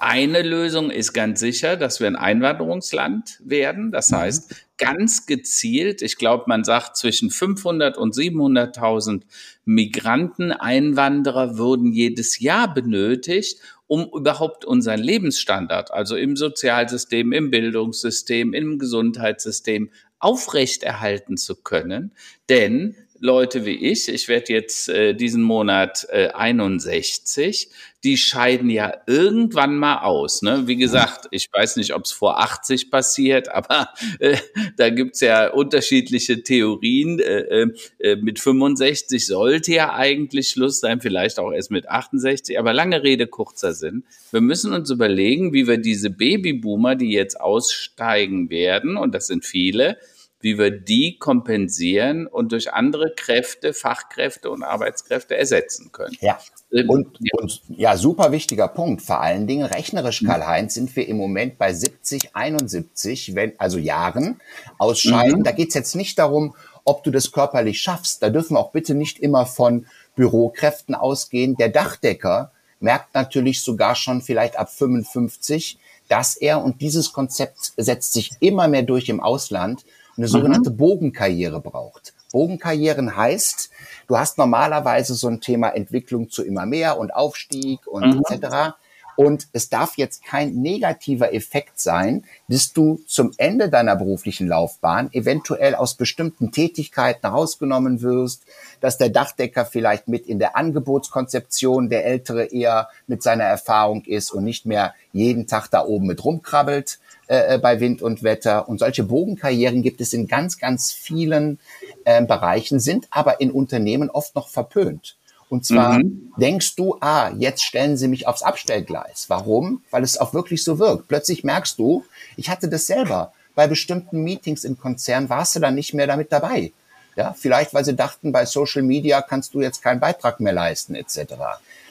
Eine Lösung ist ganz sicher, dass wir ein Einwanderungsland werden. Das mhm. heißt, ganz gezielt, ich glaube, man sagt zwischen 500 und 700.000 Migranten, Einwanderer würden jedes Jahr benötigt, um überhaupt unseren Lebensstandard, also im Sozialsystem, im Bildungssystem, im Gesundheitssystem aufrechterhalten zu können. Denn Leute wie ich, ich werde jetzt äh, diesen Monat äh, 61, die scheiden ja irgendwann mal aus. Ne? Wie gesagt, ich weiß nicht, ob es vor 80 passiert, aber äh, da gibt's ja unterschiedliche Theorien. Äh, äh, mit 65 sollte ja eigentlich Schluss sein, vielleicht auch erst mit 68, aber lange Rede, kurzer Sinn. Wir müssen uns überlegen, wie wir diese Babyboomer, die jetzt aussteigen werden, und das sind viele, wie wir die kompensieren und durch andere Kräfte, Fachkräfte und Arbeitskräfte ersetzen können. Ja. Ähm, und, ja. und ja, super wichtiger Punkt. Vor allen Dingen rechnerisch. Karl-Heinz, sind wir im Moment bei 70, 71, wenn, also Jahren ausscheiden. Mhm. Da geht's jetzt nicht darum, ob du das körperlich schaffst. Da dürfen wir auch bitte nicht immer von Bürokräften ausgehen. Der Dachdecker merkt natürlich sogar schon vielleicht ab 55, dass er, und dieses Konzept setzt sich immer mehr durch im Ausland, eine sogenannte mhm. Bogenkarriere braucht. Bogenkarrieren heißt, du hast normalerweise so ein Thema Entwicklung zu immer mehr und Aufstieg und mhm. etc. Und es darf jetzt kein negativer Effekt sein, dass du zum Ende deiner beruflichen Laufbahn eventuell aus bestimmten Tätigkeiten rausgenommen wirst, dass der Dachdecker vielleicht mit in der Angebotskonzeption der Ältere eher mit seiner Erfahrung ist und nicht mehr jeden Tag da oben mit rumkrabbelt äh, äh bei Wind und Wetter. Und solche Bogenkarrieren gibt es in ganz, ganz vielen äh, Bereichen, sind aber in Unternehmen oft noch verpönt. Und zwar mhm. denkst du, ah, jetzt stellen sie mich aufs Abstellgleis. Warum? Weil es auch wirklich so wirkt. Plötzlich merkst du, ich hatte das selber. Bei bestimmten Meetings im Konzern warst du dann nicht mehr damit dabei. Ja, vielleicht, weil sie dachten, bei Social Media kannst du jetzt keinen Beitrag mehr leisten, etc.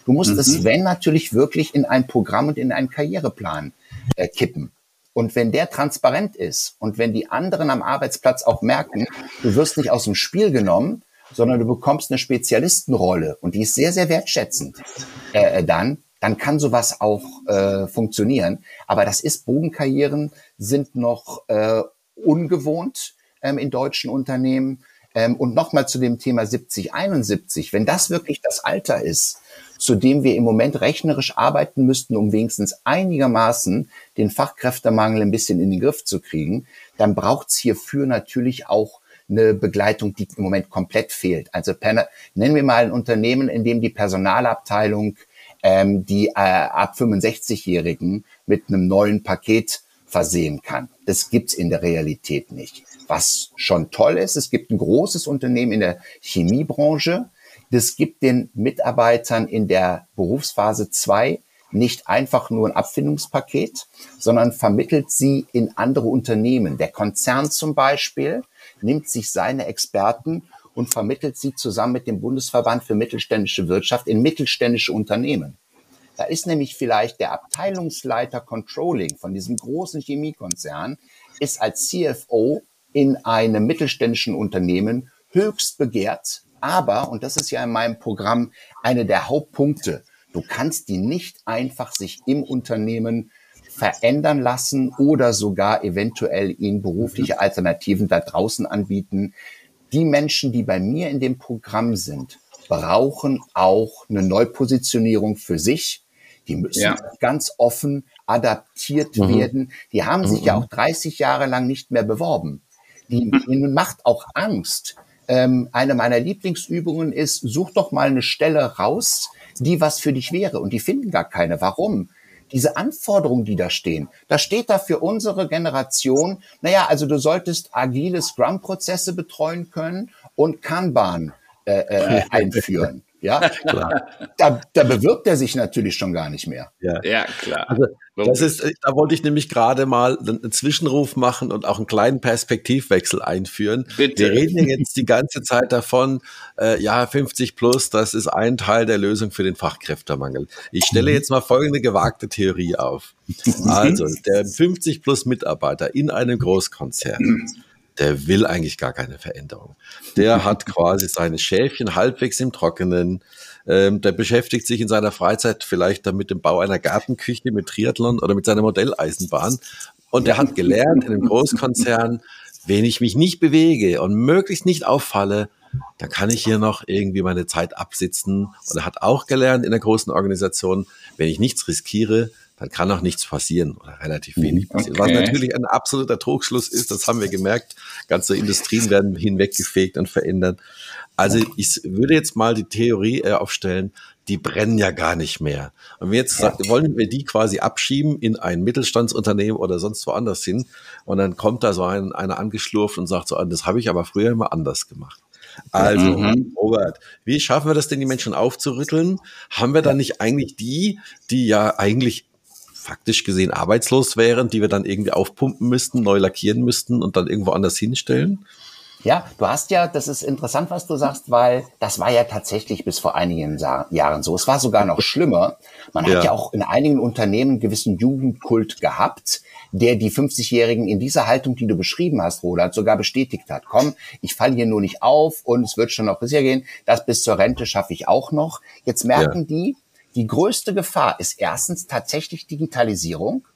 Du musst mhm. es, wenn natürlich wirklich in ein Programm und in einen Karriereplan äh, kippen. Und wenn der transparent ist und wenn die anderen am Arbeitsplatz auch merken, du wirst nicht aus dem Spiel genommen, sondern du bekommst eine Spezialistenrolle und die ist sehr, sehr wertschätzend äh, äh, dann, dann kann sowas auch äh, funktionieren. Aber das ist, Bogenkarrieren sind noch äh, ungewohnt ähm, in deutschen Unternehmen. Ähm, und nochmal zu dem Thema 70, 71, wenn das wirklich das Alter ist, zu dem wir im Moment rechnerisch arbeiten müssten, um wenigstens einigermaßen den Fachkräftemangel ein bisschen in den Griff zu kriegen, dann braucht's hierfür natürlich auch eine Begleitung, die im Moment komplett fehlt. Also nennen wir mal ein Unternehmen, in dem die Personalabteilung ähm, die äh, ab 65-Jährigen mit einem neuen Paket versehen kann. Das gibt's in der Realität nicht. Was schon toll ist, es gibt ein großes Unternehmen in der Chemiebranche, das gibt den Mitarbeitern in der Berufsphase 2 nicht einfach nur ein Abfindungspaket, sondern vermittelt sie in andere Unternehmen. Der Konzern zum Beispiel nimmt sich seine Experten und vermittelt sie zusammen mit dem Bundesverband für mittelständische Wirtschaft in mittelständische Unternehmen. Da ist nämlich vielleicht der Abteilungsleiter Controlling von diesem großen Chemiekonzern, ist als CFO in einem mittelständischen Unternehmen höchst begehrt. Aber, und das ist ja in meinem Programm eine der Hauptpunkte, du kannst die nicht einfach sich im Unternehmen verändern lassen oder sogar eventuell ihnen berufliche Alternativen da draußen anbieten. Die Menschen, die bei mir in dem Programm sind, brauchen auch eine Neupositionierung für sich. Die müssen ja. ganz offen adaptiert mhm. werden. Die haben mhm. sich ja mhm. auch 30 Jahre lang nicht mehr beworben. Die, ihnen macht auch Angst. Ähm, eine meiner Lieblingsübungen ist, such doch mal eine Stelle raus, die was für dich wäre. Und die finden gar keine. Warum? Diese Anforderungen, die da stehen, da steht da für unsere Generation, naja, also du solltest agile Scrum-Prozesse betreuen können und Kanban äh, äh, einführen. Ja, klar. Da, da bewirbt er sich natürlich schon gar nicht mehr. Ja, ja klar. Also, das ist, da wollte ich nämlich gerade mal einen Zwischenruf machen und auch einen kleinen Perspektivwechsel einführen. Bitte. Wir reden ja jetzt die ganze Zeit davon, äh, ja, 50 plus, das ist ein Teil der Lösung für den Fachkräftemangel. Ich stelle jetzt mal folgende gewagte Theorie auf. Also, der 50 plus Mitarbeiter in einem Großkonzern der will eigentlich gar keine Veränderung. Der hat quasi seine Schäfchen halbwegs im Trockenen. Ähm, der beschäftigt sich in seiner Freizeit vielleicht dann mit dem Bau einer Gartenküche, mit Triathlon oder mit seiner Modelleisenbahn. Und er hat gelernt in einem Großkonzern, wenn ich mich nicht bewege und möglichst nicht auffalle, dann kann ich hier noch irgendwie meine Zeit absitzen. Und er hat auch gelernt in der großen Organisation, wenn ich nichts riskiere, dann kann auch nichts passieren oder relativ wenig mhm. passieren. Okay. Was natürlich ein absoluter Trugschluss ist, das haben wir gemerkt. Ganze Industrien werden hinweggefegt und verändert. Also ich würde jetzt mal die Theorie äh, aufstellen, die brennen ja gar nicht mehr. Und jetzt ja. wollen wir die quasi abschieben in ein Mittelstandsunternehmen oder sonst woanders hin. Und dann kommt da so ein, einer angeschlurft und sagt so, ah, das habe ich aber früher immer anders gemacht. Also, mhm. Robert, wie schaffen wir das denn, die Menschen aufzurütteln? Haben wir da nicht eigentlich die, die ja eigentlich faktisch gesehen arbeitslos wären, die wir dann irgendwie aufpumpen müssten, neu lackieren müssten und dann irgendwo anders hinstellen? Ja, du hast ja, das ist interessant, was du sagst, weil das war ja tatsächlich bis vor einigen Jahren so. Es war sogar noch schlimmer. Man ja. hat ja auch in einigen Unternehmen einen gewissen Jugendkult gehabt, der die 50-Jährigen in dieser Haltung, die du beschrieben hast, Roland, sogar bestätigt hat. Komm, ich falle hier nur nicht auf und es wird schon noch bisher gehen. Das bis zur Rente schaffe ich auch noch. Jetzt merken ja. die, die größte Gefahr ist erstens tatsächlich Digitalisierung.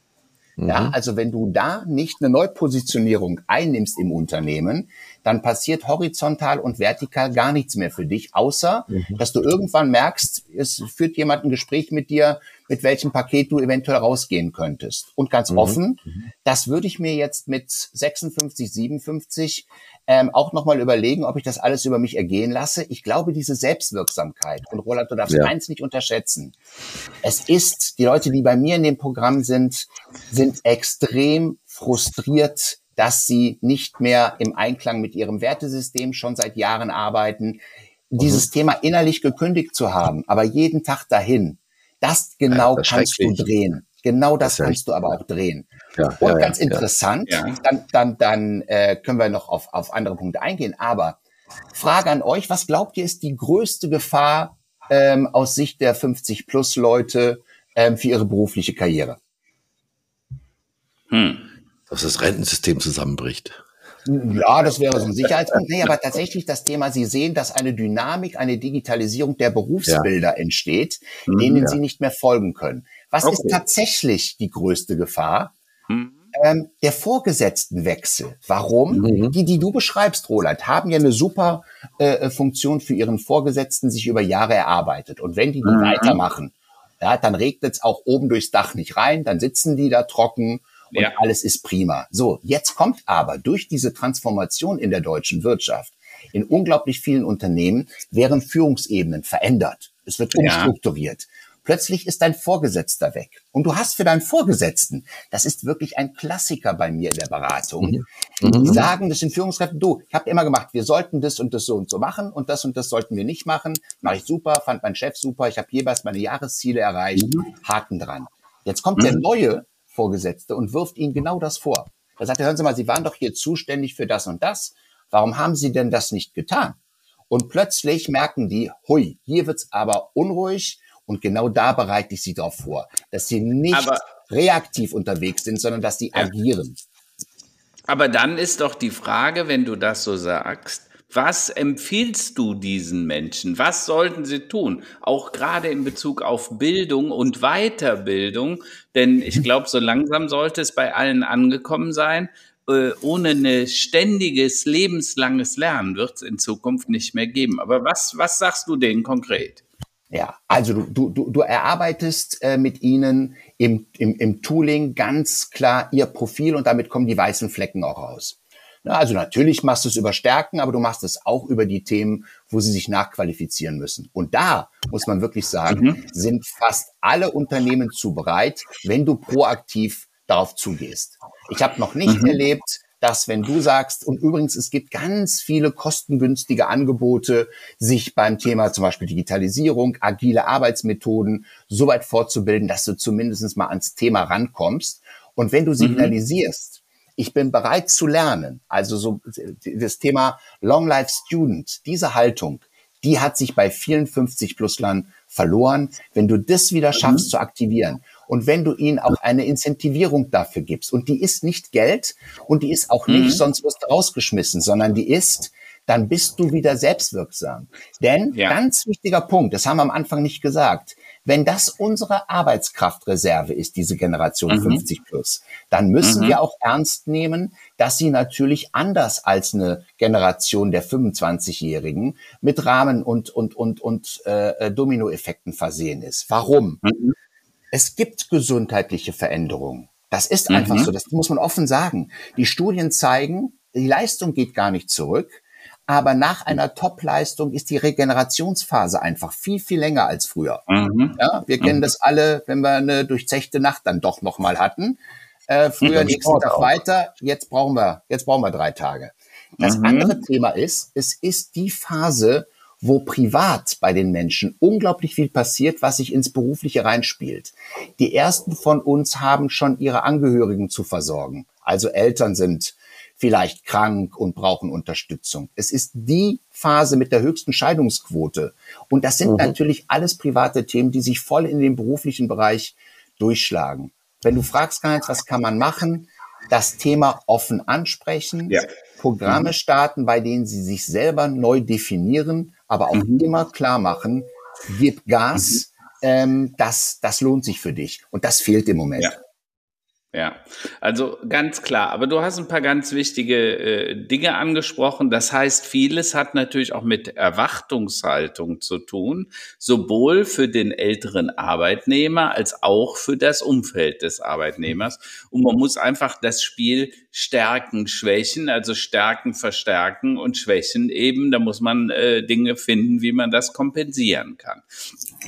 Mhm. Ja, also wenn du da nicht eine Neupositionierung einnimmst im Unternehmen, dann passiert horizontal und vertikal gar nichts mehr für dich, außer mhm. dass du irgendwann merkst, es führt jemand ein Gespräch mit dir, mit welchem Paket du eventuell rausgehen könntest. Und ganz mhm. offen, mhm. das würde ich mir jetzt mit 56, 57 ähm, auch nochmal überlegen, ob ich das alles über mich ergehen lasse. Ich glaube, diese Selbstwirksamkeit, und Roland, du darfst ja. eins nicht unterschätzen. Es ist, die Leute, die bei mir in dem Programm sind, sind extrem frustriert, dass sie nicht mehr im Einklang mit ihrem Wertesystem schon seit Jahren arbeiten. Dieses mhm. Thema innerlich gekündigt zu haben, aber jeden Tag dahin, das genau ja, das kannst du drehen. Genau das, das kannst du aber auch drehen. Ja, und ja, ganz interessant, dann, dann, dann äh, können wir noch auf, auf andere Punkte eingehen. Aber Frage an euch, was glaubt ihr ist die größte Gefahr ähm, aus Sicht der 50-plus-Leute ähm, für ihre berufliche Karriere? Hm. Dass das Rentensystem zusammenbricht. Ja, das wäre so ein Sicherheitspunkt. Nee, aber tatsächlich das Thema, Sie sehen, dass eine Dynamik, eine Digitalisierung der Berufsbilder ja. entsteht, hm, denen ja. Sie nicht mehr folgen können. Was okay. ist tatsächlich die größte Gefahr? Hm. Ähm, der Vorgesetztenwechsel. Warum? Mhm. Die, die du beschreibst, Roland, haben ja eine super äh, Funktion für ihren Vorgesetzten sich über Jahre erarbeitet. Und wenn die die mhm. weitermachen, ja, dann regnet es auch oben durchs Dach nicht rein, dann sitzen die da trocken und ja. alles ist prima. So, jetzt kommt aber durch diese Transformation in der deutschen Wirtschaft in unglaublich vielen Unternehmen werden Führungsebenen verändert. Es wird umstrukturiert. Ja. Plötzlich ist dein Vorgesetzter weg. Und du hast für deinen Vorgesetzten, das ist wirklich ein Klassiker bei mir in der Beratung, mhm. die mhm. sagen, das sind Führungskräfte, du, ich habe immer gemacht, wir sollten das und das so und so machen und das und das sollten wir nicht machen. Mache ich super, fand mein Chef super, ich habe jeweils meine Jahresziele erreicht, mhm. Haken dran. Jetzt kommt der mhm. neue Vorgesetzte und wirft ihnen genau das vor. Da sagt er, hören Sie mal, Sie waren doch hier zuständig für das und das. Warum haben Sie denn das nicht getan? Und plötzlich merken die, hui, hier wird's aber unruhig und genau da bereite ich sie darauf vor, dass sie nicht aber, reaktiv unterwegs sind, sondern dass sie ja. agieren. Aber dann ist doch die Frage, wenn du das so sagst, was empfiehlst du diesen Menschen? Was sollten sie tun? Auch gerade in Bezug auf Bildung und Weiterbildung. Denn ich glaube, so langsam sollte es bei allen angekommen sein, äh, ohne ein ständiges, lebenslanges Lernen wird es in Zukunft nicht mehr geben. Aber was, was sagst du denen konkret? Ja, also du, du, du erarbeitest äh, mit ihnen im, im, im Tooling ganz klar ihr Profil und damit kommen die weißen Flecken auch raus. Na, also natürlich machst du es über Stärken, aber du machst es auch über die Themen, wo sie sich nachqualifizieren müssen. Und da muss man wirklich sagen, mhm. sind fast alle Unternehmen zu bereit, wenn du proaktiv darauf zugehst. Ich habe noch nicht mhm. erlebt, dass wenn du sagst, und übrigens, es gibt ganz viele kostengünstige Angebote, sich beim Thema zum Beispiel Digitalisierung, agile Arbeitsmethoden so weit fortzubilden, dass du zumindest mal ans Thema rankommst. Und wenn du mhm. signalisierst, mhm. ich bin bereit zu lernen, also so das Thema Long Life Student, diese Haltung, die hat sich bei vielen 50-Pluslern verloren. Wenn du das wieder schaffst mhm. zu aktivieren und wenn du ihnen auch eine Incentivierung dafür gibst, und die ist nicht Geld und die ist auch nicht, mhm. sonst wirst du rausgeschmissen, sondern die ist, dann bist du wieder selbstwirksam. Denn ja. ganz wichtiger Punkt, das haben wir am Anfang nicht gesagt, wenn das unsere Arbeitskraftreserve ist, diese Generation mhm. 50 plus, dann müssen mhm. wir auch ernst nehmen, dass sie natürlich anders als eine Generation der 25-Jährigen mit Rahmen und und und und äh, Dominoeffekten versehen ist. Warum? Mhm. Es gibt gesundheitliche Veränderungen. Das ist mhm. einfach so. Das muss man offen sagen. Die Studien zeigen, die Leistung geht gar nicht zurück. Aber nach einer Top-Leistung ist die Regenerationsphase einfach viel, viel länger als früher. Mhm. Ja, wir kennen mhm. das alle, wenn wir eine durchzechte Nacht dann doch nochmal hatten. Äh, früher nächsten Tag auch. weiter, jetzt brauchen wir, jetzt brauchen wir drei Tage. Das mhm. andere Thema ist, es ist die Phase, wo privat bei den Menschen unglaublich viel passiert, was sich ins Berufliche reinspielt. Die ersten von uns haben schon ihre Angehörigen zu versorgen. Also Eltern sind vielleicht krank und brauchen Unterstützung. Es ist die Phase mit der höchsten Scheidungsquote. Und das sind mhm. natürlich alles private Themen, die sich voll in den beruflichen Bereich durchschlagen. Wenn du fragst, Karl, was kann man machen? Das Thema offen ansprechen, ja. Programme mhm. starten, bei denen sie sich selber neu definieren, aber auch mhm. immer klar machen, gib Gas, mhm. ähm, das, das lohnt sich für dich. Und das fehlt im Moment. Ja. Ja, also ganz klar. Aber du hast ein paar ganz wichtige äh, Dinge angesprochen. Das heißt, vieles hat natürlich auch mit Erwartungshaltung zu tun, sowohl für den älteren Arbeitnehmer als auch für das Umfeld des Arbeitnehmers. Und man muss einfach das Spiel Stärken, Schwächen, also Stärken verstärken und Schwächen eben. Da muss man äh, Dinge finden, wie man das kompensieren kann.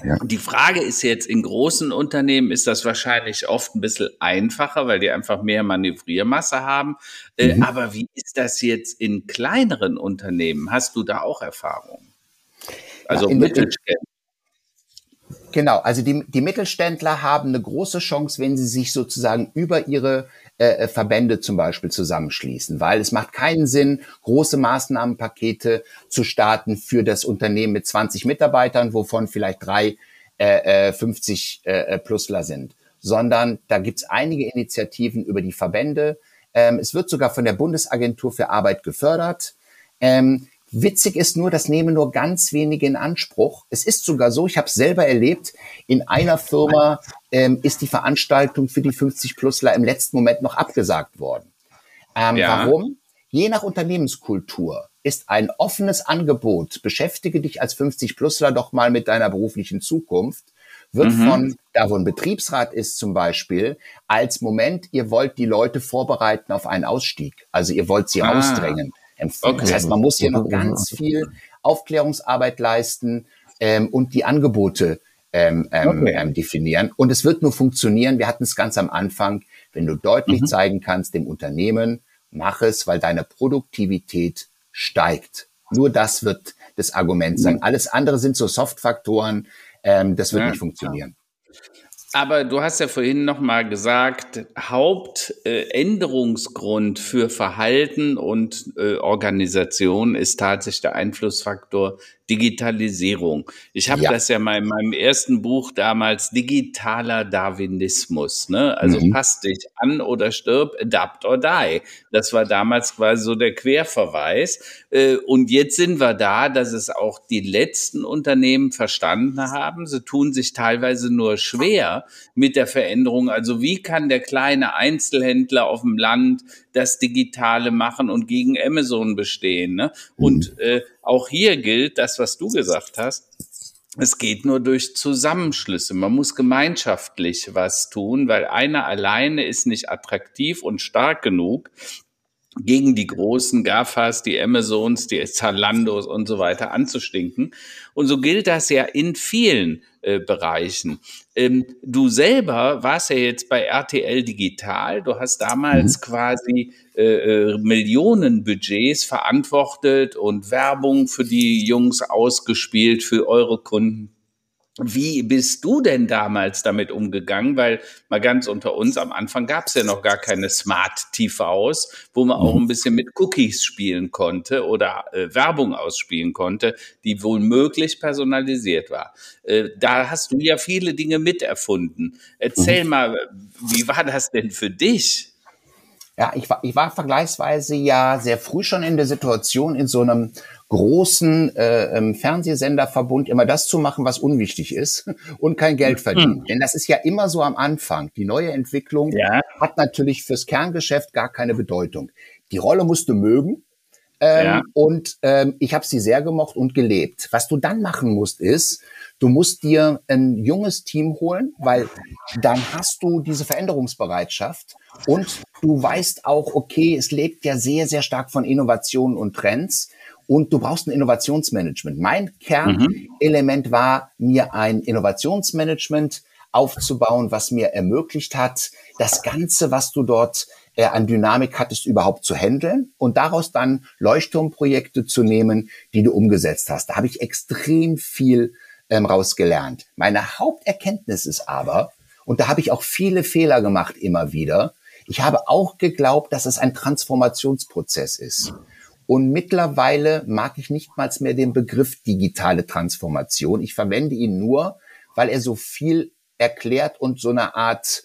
Ja. Die Frage ist jetzt, in großen Unternehmen ist das wahrscheinlich oft ein bisschen einfacher, weil die einfach mehr Manövriermasse haben. Äh, mhm. Aber wie ist das jetzt in kleineren Unternehmen? Hast du da auch Erfahrungen? Also ja, Mittelständler. Genau, also die, die Mittelständler haben eine große Chance, wenn sie sich sozusagen über ihre äh, äh, Verbände zum Beispiel zusammenschließen, weil es macht keinen Sinn, große Maßnahmenpakete zu starten für das Unternehmen mit 20 Mitarbeitern, wovon vielleicht drei äh, 50 äh, äh, Plusler sind, sondern da gibt's einige Initiativen über die Verbände. Ähm, es wird sogar von der Bundesagentur für Arbeit gefördert. Ähm, Witzig ist nur, das nehmen nur ganz wenige in Anspruch. Es ist sogar so, ich habe es selber erlebt, in einer Firma ähm, ist die Veranstaltung für die 50-Plusler im letzten Moment noch abgesagt worden. Ähm, ja. Warum? Je nach Unternehmenskultur ist ein offenes Angebot, beschäftige dich als 50-Plusler doch mal mit deiner beruflichen Zukunft, wird mhm. von, da wo ein Betriebsrat ist zum Beispiel, als Moment, ihr wollt die Leute vorbereiten auf einen Ausstieg. Also ihr wollt sie ah. rausdrängen empfohlen. Okay. Das heißt, man muss hier noch ganz viel Aufklärungsarbeit leisten ähm, und die Angebote ähm, ähm, okay. ähm, definieren. Und es wird nur funktionieren, wir hatten es ganz am Anfang, wenn du deutlich mhm. zeigen kannst dem Unternehmen, mach es, weil deine Produktivität steigt. Nur das wird das Argument sein. Mhm. Alles andere sind so Soft-Faktoren, ähm, das wird ja, nicht funktionieren. Aber du hast ja vorhin noch mal gesagt, Hauptänderungsgrund äh, für Verhalten und äh, Organisation ist tatsächlich der Einflussfaktor Digitalisierung. Ich habe ja. das ja mal in meinem ersten Buch damals digitaler Darwinismus, ne? Also mhm. passt dich an oder stirb, adapt or die. Das war damals quasi so der Querverweis. Äh, und jetzt sind wir da, dass es auch die letzten Unternehmen verstanden haben. Sie tun sich teilweise nur schwer mit der Veränderung. Also wie kann der kleine Einzelhändler auf dem Land das Digitale machen und gegen Amazon bestehen? Ne? Und mhm. äh, auch hier gilt das, was du gesagt hast. Es geht nur durch Zusammenschlüsse. Man muss gemeinschaftlich was tun, weil einer alleine ist nicht attraktiv und stark genug gegen die großen GAFAs, die Amazons, die Zalandos und so weiter anzustinken. Und so gilt das ja in vielen äh, Bereichen. Ähm, du selber warst ja jetzt bei RTL Digital. Du hast damals mhm. quasi äh, äh, Millionenbudgets verantwortet und Werbung für die Jungs ausgespielt, für eure Kunden. Wie bist du denn damals damit umgegangen? Weil mal ganz unter uns, am Anfang gab es ja noch gar keine Smart-TVs, wo man auch mhm. ein bisschen mit Cookies spielen konnte oder äh, Werbung ausspielen konnte, die wohl möglich personalisiert war. Äh, da hast du ja viele Dinge miterfunden. Erzähl mhm. mal, wie war das denn für dich? Ja, ich war, ich war vergleichsweise ja sehr früh schon in der Situation, in so einem großen äh, ähm, Fernsehsenderverbund immer das zu machen, was unwichtig ist und kein Geld mhm. verdienen. Mhm. Denn das ist ja immer so am Anfang. Die neue Entwicklung ja. hat natürlich fürs Kerngeschäft gar keine Bedeutung. Die Rolle musst du mögen. Ähm, ja. Und ähm, ich habe sie sehr gemocht und gelebt. Was du dann machen musst, ist, du musst dir ein junges Team holen, weil dann hast du diese Veränderungsbereitschaft und du weißt auch, okay, es lebt ja sehr, sehr stark von Innovationen und Trends und du brauchst ein Innovationsmanagement. Mein Kernelement mhm. war, mir ein Innovationsmanagement aufzubauen, was mir ermöglicht hat, das Ganze, was du dort äh, an Dynamik hattest, überhaupt zu handeln und daraus dann Leuchtturmprojekte zu nehmen, die du umgesetzt hast. Da habe ich extrem viel ähm, rausgelernt. Meine Haupterkenntnis ist aber, und da habe ich auch viele Fehler gemacht immer wieder, ich habe auch geglaubt, dass es ein Transformationsprozess ist. Und mittlerweile mag ich nicht mal mehr den Begriff digitale Transformation. Ich verwende ihn nur, weil er so viel erklärt und so eine Art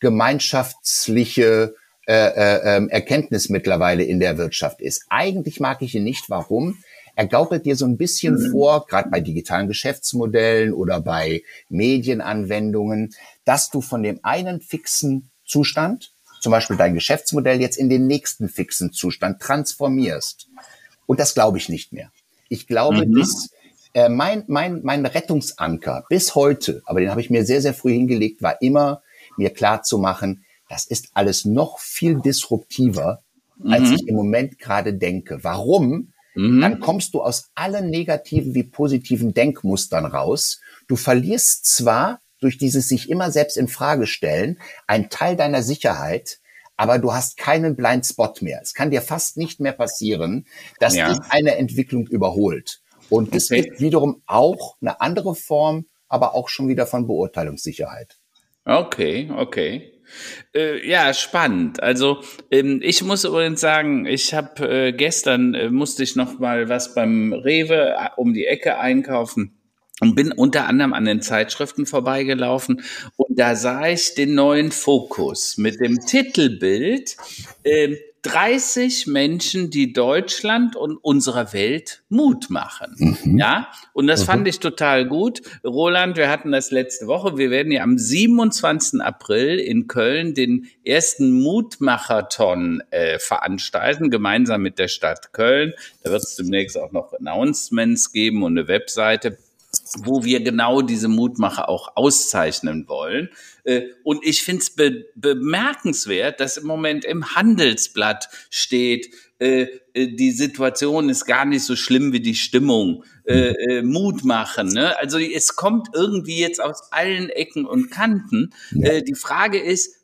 gemeinschaftliche äh, äh, ähm, Erkenntnis mittlerweile in der Wirtschaft ist. Eigentlich mag ich ihn nicht. Warum? Er gaukelt dir so ein bisschen mhm. vor, gerade bei digitalen Geschäftsmodellen oder bei Medienanwendungen, dass du von dem einen fixen Zustand zum Beispiel dein Geschäftsmodell jetzt in den nächsten fixen Zustand transformierst. Und das glaube ich nicht mehr. Ich glaube, mhm. dass äh, mein, mein, mein Rettungsanker bis heute, aber den habe ich mir sehr, sehr früh hingelegt, war immer mir klar zu machen, das ist alles noch viel disruptiver, mhm. als ich im Moment gerade denke. Warum? Mhm. Dann kommst du aus allen negativen wie positiven Denkmustern raus. Du verlierst zwar durch dieses sich immer selbst in Frage stellen, ein Teil deiner Sicherheit, aber du hast keinen Blindspot mehr. Es kann dir fast nicht mehr passieren, dass ja. dich eine Entwicklung überholt. Und es okay. gibt wiederum auch eine andere Form, aber auch schon wieder von Beurteilungssicherheit. Okay, okay. Äh, ja, spannend. Also ähm, ich muss übrigens sagen, ich habe äh, gestern äh, musste ich noch mal was beim Rewe äh, um die Ecke einkaufen und bin unter anderem an den Zeitschriften vorbeigelaufen und da sah ich den neuen Fokus mit dem Titelbild äh, 30 Menschen, die Deutschland und unserer Welt Mut machen. Mhm. Ja, und das mhm. fand ich total gut. Roland, wir hatten das letzte Woche. Wir werden ja am 27. April in Köln den ersten Mutmacherton äh, veranstalten, gemeinsam mit der Stadt Köln. Da wird es demnächst auch noch Announcements geben und eine Webseite wo wir genau diese Mutmacher auch auszeichnen wollen. Äh, und ich finde es be bemerkenswert, dass im Moment im Handelsblatt steht, äh, äh, die Situation ist gar nicht so schlimm wie die Stimmung, äh, äh, Mut machen. Ne? Also es kommt irgendwie jetzt aus allen Ecken und Kanten. Ja. Die Frage ist,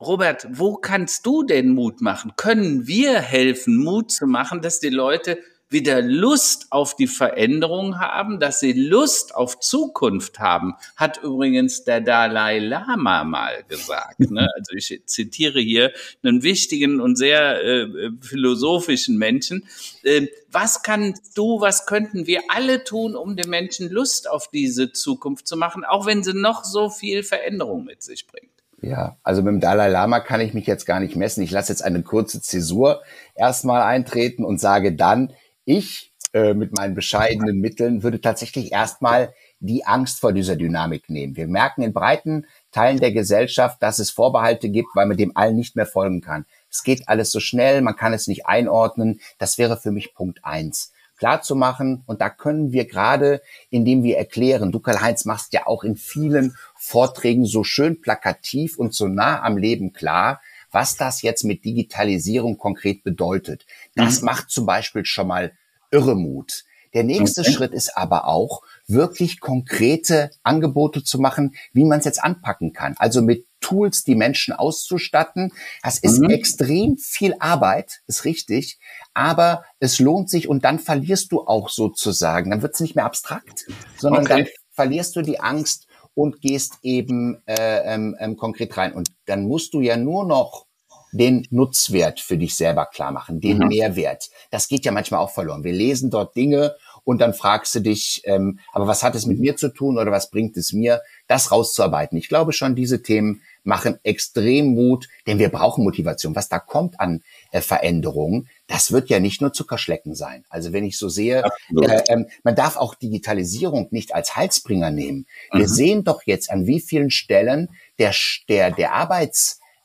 Robert, wo kannst du denn Mut machen? Können wir helfen, Mut zu machen, dass die Leute wieder Lust auf die Veränderung haben, dass sie Lust auf Zukunft haben, hat übrigens der Dalai Lama mal gesagt. Ne? Also ich zitiere hier einen wichtigen und sehr äh, philosophischen Menschen. Äh, was kannst du, was könnten wir alle tun, um den Menschen Lust auf diese Zukunft zu machen, auch wenn sie noch so viel Veränderung mit sich bringt? Ja, also mit dem Dalai Lama kann ich mich jetzt gar nicht messen. Ich lasse jetzt eine kurze Zäsur erstmal eintreten und sage dann, ich äh, mit meinen bescheidenen Mitteln würde tatsächlich erstmal die Angst vor dieser Dynamik nehmen. Wir merken in breiten Teilen der Gesellschaft, dass es Vorbehalte gibt, weil man dem allen nicht mehr folgen kann. Es geht alles so schnell, man kann es nicht einordnen. Das wäre für mich Punkt eins klar zu machen. Und da können wir gerade, indem wir erklären, du Karl-Heinz machst ja auch in vielen Vorträgen so schön plakativ und so nah am Leben klar, was das jetzt mit Digitalisierung konkret bedeutet. Das mhm. macht zum Beispiel schon mal Irremut. Der nächste okay. Schritt ist aber auch, wirklich konkrete Angebote zu machen, wie man es jetzt anpacken kann. Also mit Tools die Menschen auszustatten. Das ist mhm. extrem viel Arbeit, ist richtig, aber es lohnt sich und dann verlierst du auch sozusagen, dann wird es nicht mehr abstrakt, sondern okay. dann verlierst du die Angst und gehst eben äh, ähm, ähm, konkret rein. Und dann musst du ja nur noch den Nutzwert für dich selber klar machen, den mhm. Mehrwert. Das geht ja manchmal auch verloren. Wir lesen dort Dinge und dann fragst du dich, ähm, aber was hat es mit mir zu tun oder was bringt es mir, das rauszuarbeiten. Ich glaube schon, diese Themen machen extrem Mut, denn wir brauchen Motivation. Was da kommt an äh, Veränderungen, das wird ja nicht nur Zuckerschlecken sein. Also wenn ich so sehe, äh, äh, man darf auch Digitalisierung nicht als Heilsbringer nehmen. Wir mhm. sehen doch jetzt an wie vielen Stellen der, der, der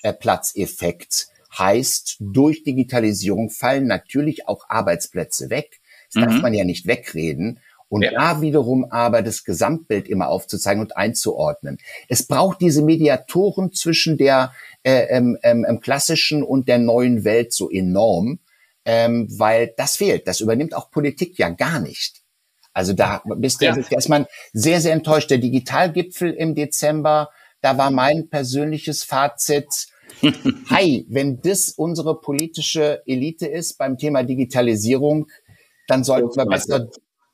Arbeitsplatzeffekt heißt, durch Digitalisierung fallen natürlich auch Arbeitsplätze weg. Das mhm. darf man ja nicht wegreden. Und ja. da wiederum aber das Gesamtbild immer aufzuzeigen und einzuordnen. Es braucht diese Mediatoren zwischen der äh, ähm, ähm, klassischen und der neuen Welt so enorm, ähm, weil das fehlt. Das übernimmt auch Politik ja gar nicht. Also da bist du ja. erstmal sehr, sehr enttäuscht. Der Digitalgipfel im Dezember, da war mein persönliches Fazit, Hi, wenn das unsere politische Elite ist beim Thema Digitalisierung, dann sollten wir besser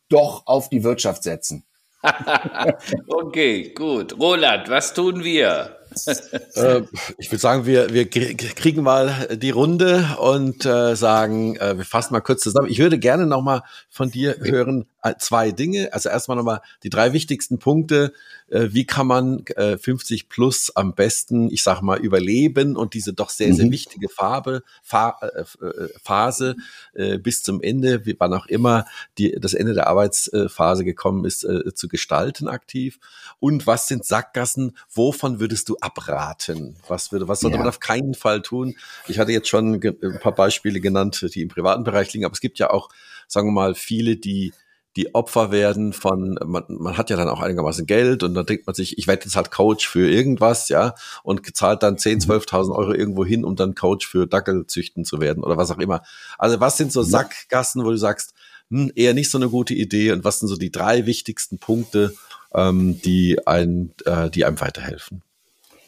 doch auf die Wirtschaft setzen. okay, gut. Roland, was tun wir? äh, ich würde sagen, wir, wir kriegen mal die Runde und äh, sagen, äh, wir fassen mal kurz zusammen. Ich würde gerne noch mal von dir hören zwei Dinge. Also erstmal noch mal die drei wichtigsten Punkte. Äh, wie kann man äh, 50 plus am besten, ich sage mal, überleben und diese doch sehr, sehr mhm. wichtige Farbe, Fa äh, äh, Phase äh, bis zum Ende, wie, wann auch immer die, das Ende der Arbeitsphase gekommen ist, äh, zu gestalten aktiv. Und was sind Sackgassen? Wovon würdest du abraten? Was würde, was sollte ja. man auf keinen Fall tun? Ich hatte jetzt schon ein paar Beispiele genannt, die im privaten Bereich liegen, aber es gibt ja auch, sagen wir mal, viele, die die Opfer werden von, man, man hat ja dann auch einigermaßen Geld und dann denkt man sich, ich werde jetzt halt Coach für irgendwas, ja, und zahlt dann 10, 12.000 mhm. Euro irgendwo hin, um dann Coach für Dackelzüchten zu werden oder was auch immer. Also was sind so Sackgassen, wo du sagst, hm, eher nicht so eine gute Idee und was sind so die drei wichtigsten Punkte, ähm, die, ein, äh, die einem weiterhelfen?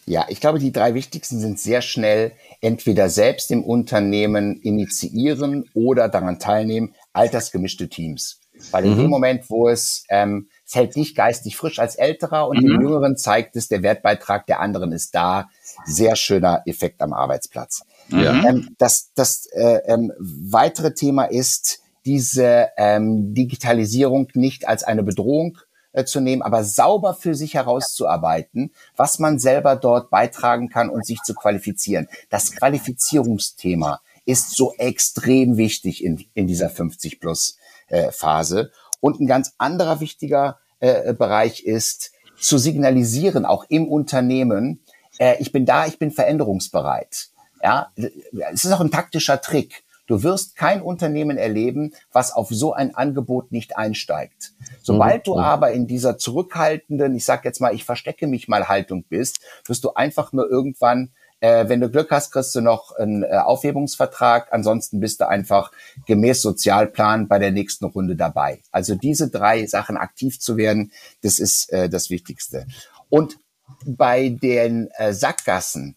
Ja, ich glaube, die drei wichtigsten sind sehr schnell entweder selbst im Unternehmen initiieren oder daran teilnehmen, altersgemischte Teams. Weil in mhm. dem Moment, wo es, ähm, es hält dich geistig frisch als Älterer und mhm. den Jüngeren zeigt es, der Wertbeitrag der anderen ist da. Sehr schöner Effekt am Arbeitsplatz. Ja. Ähm, das das äh, ähm, weitere Thema ist, diese ähm, Digitalisierung nicht als eine Bedrohung äh, zu nehmen, aber sauber für sich herauszuarbeiten, was man selber dort beitragen kann und sich zu qualifizieren. Das Qualifizierungsthema ist so extrem wichtig in, in dieser 50 plus äh, Phase. Und ein ganz anderer wichtiger äh, Bereich ist zu signalisieren, auch im Unternehmen, äh, ich bin da, ich bin veränderungsbereit. Ja, es ist auch ein taktischer Trick. Du wirst kein Unternehmen erleben, was auf so ein Angebot nicht einsteigt. Sobald du mhm. aber in dieser zurückhaltenden, ich sag jetzt mal, ich verstecke mich mal Haltung bist, wirst du einfach nur irgendwann Äh, wenn du Glück hast, kriegst du noch einen äh, Aufhebungsvertrag. Ansonsten bist du einfach gemäß Sozialplan bei der nächsten Runde dabei. Also diese drei Sachen aktiv zu werden, das ist äh, das Wichtigste. Und bei den äh, Sackgassen,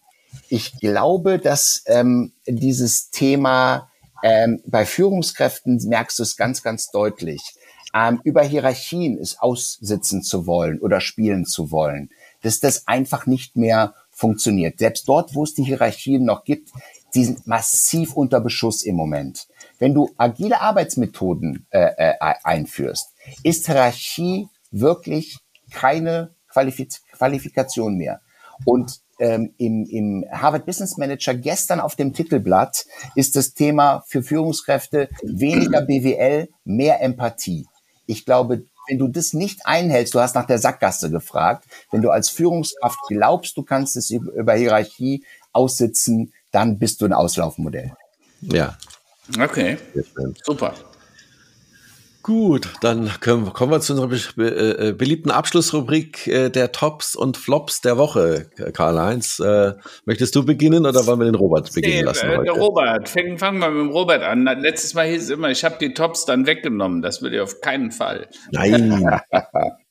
ich glaube, dass ähm, dieses Thema ähm, bei Führungskräften merkst du es ganz, ganz deutlich. Ähm, über Hierarchien es aussitzen zu wollen oder spielen zu wollen, dass das einfach nicht mehr funktioniert. Selbst dort, wo es die Hierarchien noch gibt, die sind massiv unter Beschuss im Moment. Wenn du agile Arbeitsmethoden äh, äh, einführst, ist Hierarchie wirklich keine Qualifiz Qualifikation mehr. Und ähm, im, im Harvard Business Manager gestern auf dem Titelblatt ist das Thema für Führungskräfte weniger BWL, mehr Empathie. Ich glaube, wenn du das nicht einhältst, du hast nach der Sackgasse gefragt, wenn du als Führungskraft glaubst, du kannst es über Hierarchie aussitzen, dann bist du ein Auslaufmodell. Ja. Okay. Super. Gut, dann können, kommen wir zu unserer be äh, beliebten Abschlussrubrik äh, der Tops und Flops der Woche. Karl-Heinz, äh, möchtest du beginnen oder wollen wir den Robert beginnen nee, lassen? Äh, der Robert, fangen fang wir mit dem Robert an. Letztes Mal hieß es immer, ich habe die Tops dann weggenommen. Das will ich auf keinen Fall. Nein.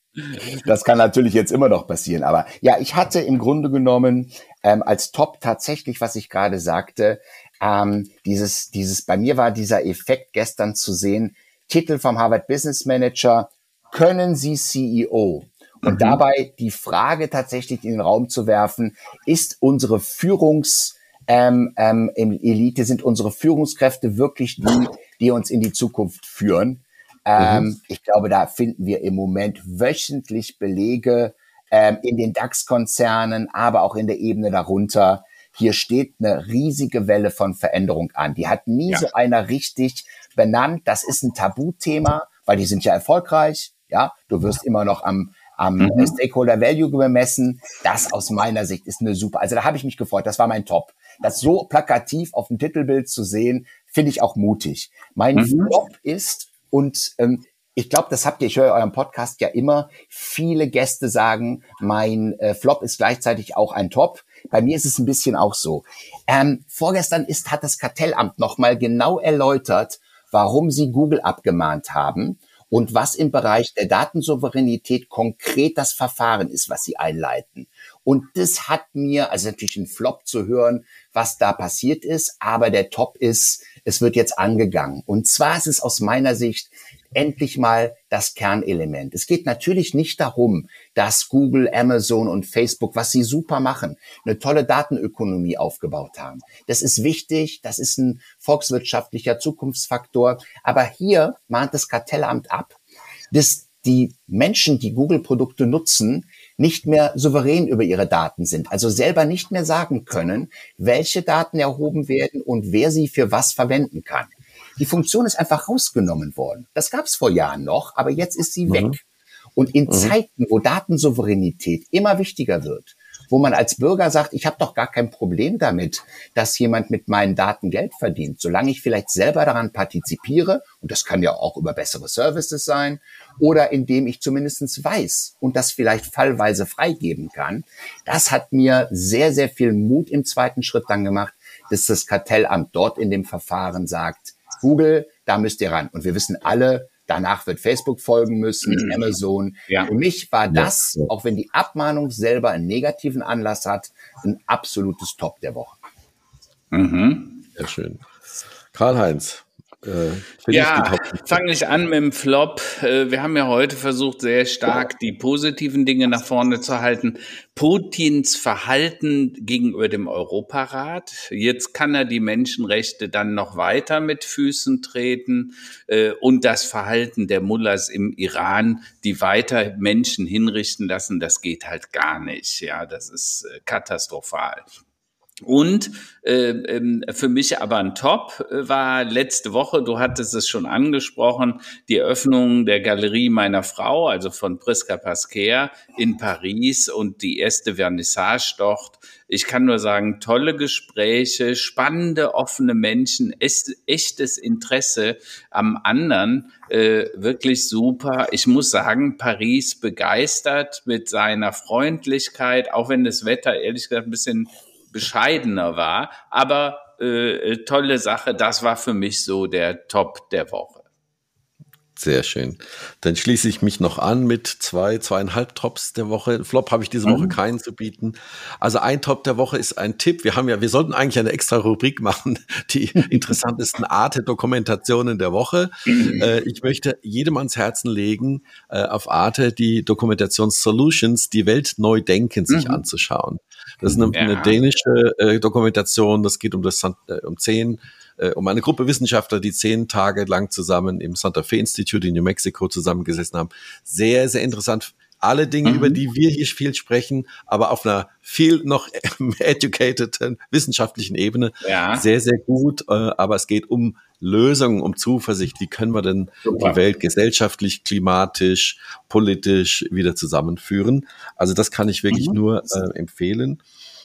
das kann natürlich jetzt immer noch passieren. Aber ja, ich hatte im Grunde genommen ähm, als Top tatsächlich, was ich gerade sagte, ähm, dieses, dieses, bei mir war dieser Effekt gestern zu sehen, Titel vom Harvard Business Manager, können Sie CEO? Und mhm. dabei die Frage tatsächlich in den Raum zu werfen, ist unsere Führungs- ähm, ähm, Elite, sind unsere Führungskräfte wirklich die, die uns in die Zukunft führen? Ähm, mhm. Ich glaube, da finden wir im Moment wöchentlich Belege ähm, in den DAX-Konzernen, aber auch in der Ebene darunter. Hier steht eine riesige Welle von Veränderung an. Die hat nie ja. so einer richtig benannt. Das ist ein Tabuthema, weil die sind ja erfolgreich. Ja, du wirst immer noch am am mhm. Stakeholder Value gemessen. Das aus meiner Sicht ist eine super. Also da habe ich mich gefreut. Das war mein Top. Das so plakativ auf dem Titelbild zu sehen, finde ich auch mutig. Mein mhm. Flop ist und ähm, ich glaube, das habt ihr, ich höre eurem Podcast ja immer, viele Gäste sagen, mein äh, Flop ist gleichzeitig auch ein Top. Bei mir ist es ein bisschen auch so. Ähm, vorgestern ist, hat das Kartellamt nochmal genau erläutert, warum sie Google abgemahnt haben und was im Bereich der Datensouveränität konkret das Verfahren ist, was sie einleiten. Und das hat mir, also natürlich ein Flop zu hören, was da passiert ist, aber der Top ist, es wird jetzt angegangen. Und zwar ist es aus meiner Sicht endlich mal das Kernelement. Es geht natürlich nicht darum, dass Google, Amazon und Facebook, was sie super machen, eine tolle Datenökonomie aufgebaut haben. Das ist wichtig, das ist ein volkswirtschaftlicher Zukunftsfaktor. Aber hier mahnt das Kartellamt ab, dass die Menschen, die Google-Produkte nutzen, nicht mehr souverän über ihre Daten sind, also selber nicht mehr sagen können, welche Daten erhoben werden und wer sie für was verwenden kann. Die Funktion ist einfach rausgenommen worden. Das gab es vor Jahren noch, aber jetzt ist sie mhm. weg. Und in mhm. Zeiten, wo Datensouveränität immer wichtiger wird, wo man als Bürger sagt, ich habe doch gar kein Problem damit, dass jemand mit meinen Daten Geld verdient, solange ich vielleicht selber daran partizipiere, und das kann ja auch über bessere Services sein, oder indem ich zumindestens weiß und das vielleicht fallweise freigeben kann. Das hat mir sehr, sehr viel Mut im zweiten Schritt dann gemacht, dass das Kartellamt dort in dem Verfahren sagt, Google, da müsst ihr ran. Und wir wissen alle, danach wird Facebook folgen müssen, mhm. Amazon. Ja. Für mich war das, ja. auch wenn die Abmahnung selber einen negativen Anlass hat, ein absolutes Top der Woche. Mhm. Sehr schön. Karl-Heinz, äh, ja, fange ich an mit dem Flop. Äh, wir haben ja heute versucht, sehr stark die positiven Dinge nach vorne zu halten. Putins Verhalten gegenüber dem Europarat. Jetzt kann er die Menschenrechte dann noch weiter mit Füßen treten äh, und das Verhalten der Mullahs im Iran, die weiter Menschen hinrichten lassen, das geht halt gar nicht. Ja, das ist äh, katastrophal. Und äh, ähm, für mich aber ein Top äh, war letzte Woche, du hattest es schon angesprochen, die Eröffnung der Galerie meiner Frau, also von Priska Pasquer in Paris und die erste Vernissage dort. Ich kann nur sagen, tolle Gespräche, spannende, offene Menschen, echtes Interesse am anderen, äh, wirklich super. Ich muss sagen, Paris begeistert mit seiner Freundlichkeit, auch wenn das Wetter ehrlich gesagt ein bisschen bescheidener war. Aber äh, tolle Sache. Das war für mich so der Top der Woche. Sehr schön. Dann schließe ich mich noch an mit zwei, zweieinhalb Tops der Woche. Flop habe ich diese Woche mhm. keinen zu bieten. Also ein Top der Woche ist ein Tipp. Wir haben ja, wir sollten eigentlich eine extra Rubrik machen, die interessantesten Arte-Dokumentationen der Woche. Mhm. Äh, ich möchte jedem ans Herzen legen, äh, auf Arte die Dokumentation Solutions, die Welt neu denken, sich mhm. anzuschauen. Das ist eine, ja. eine dänische äh, Dokumentation. Das geht um das äh, um zehn äh, um eine Gruppe Wissenschaftler, die zehn Tage lang zusammen im Santa Fe Institute in New Mexico zusammengesessen haben. Sehr, sehr interessant. Alle Dinge, mhm. über die wir hier viel sprechen, aber auf einer viel noch educated wissenschaftlichen Ebene. Ja. Sehr, sehr gut. Äh, aber es geht um Lösungen, um Zuversicht. Wie können wir denn Super. die Welt gesellschaftlich, klimatisch, politisch wieder zusammenführen? Also das kann ich wirklich mhm. nur äh, empfehlen.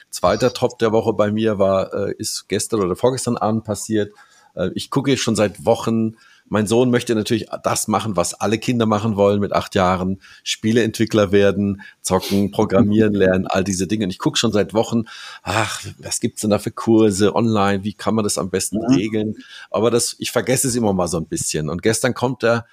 Zweiter Top der Woche bei mir war, äh, ist gestern oder vorgestern Abend passiert. Äh, ich gucke schon seit Wochen. Mein Sohn möchte natürlich das machen, was alle Kinder machen wollen mit acht Jahren. Spieleentwickler werden, zocken, programmieren lernen, all diese Dinge. Und ich gucke schon seit Wochen, ach, was gibt's denn da für Kurse online? Wie kann man das am besten ja. regeln? Aber das, ich vergesse es immer mal so ein bisschen. Und gestern kommt er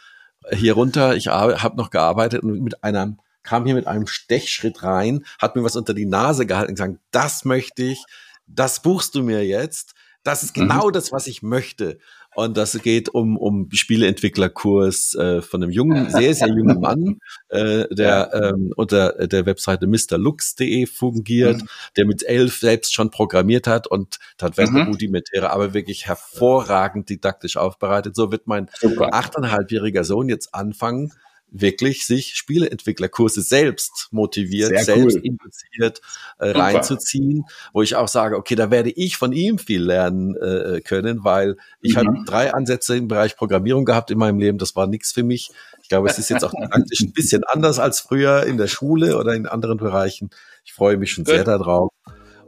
hier runter. Ich habe noch gearbeitet und mit einem kam hier mit einem Stechschritt rein, hat mir was unter die Nase gehalten und gesagt, das möchte ich, das buchst du mir jetzt. Das ist genau mhm. das, was ich möchte. Und das geht um, um Spieleentwicklerkurs äh, von einem jungen, sehr, sehr jungen Mann, äh, der ähm, unter der Webseite mrlux.de fungiert, mhm. der mit elf selbst schon programmiert hat und tatsächlich mhm. rudimentäre, aber wirklich hervorragend didaktisch aufbereitet. So wird mein achteinhalbjähriger Sohn jetzt anfangen, wirklich sich Spieleentwicklerkurse selbst motiviert, Sehr selbst cool. induziert äh, reinzuziehen, wo ich auch sage, okay, da werde ich von ihm viel lernen äh, können, weil ich mhm. habe drei Ansätze im Bereich Programmierung gehabt in meinem Leben, das war nichts für mich. Ich glaube, es ist jetzt auch praktisch ein bisschen anders als früher in der Schule oder in anderen Bereichen. Ich freue mich schon Good. sehr darauf.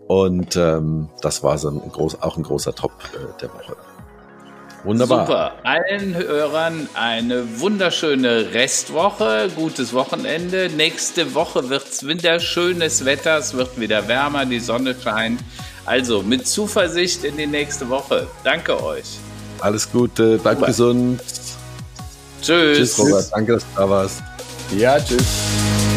Und ähm, das war so ein groß, auch ein großer Top äh, der Woche. Wunderbar. Super. Allen Hörern eine wunderschöne Restwoche, gutes Wochenende. Nächste Woche wird es wieder schönes Wetter, es wird wieder wärmer, die Sonne scheint. Also mit Zuversicht in die nächste Woche. Danke euch. Alles Gute, bleibt Super. gesund. Tschüss. Tschüss, Robert. Danke, dass du da warst. Ja, tschüss.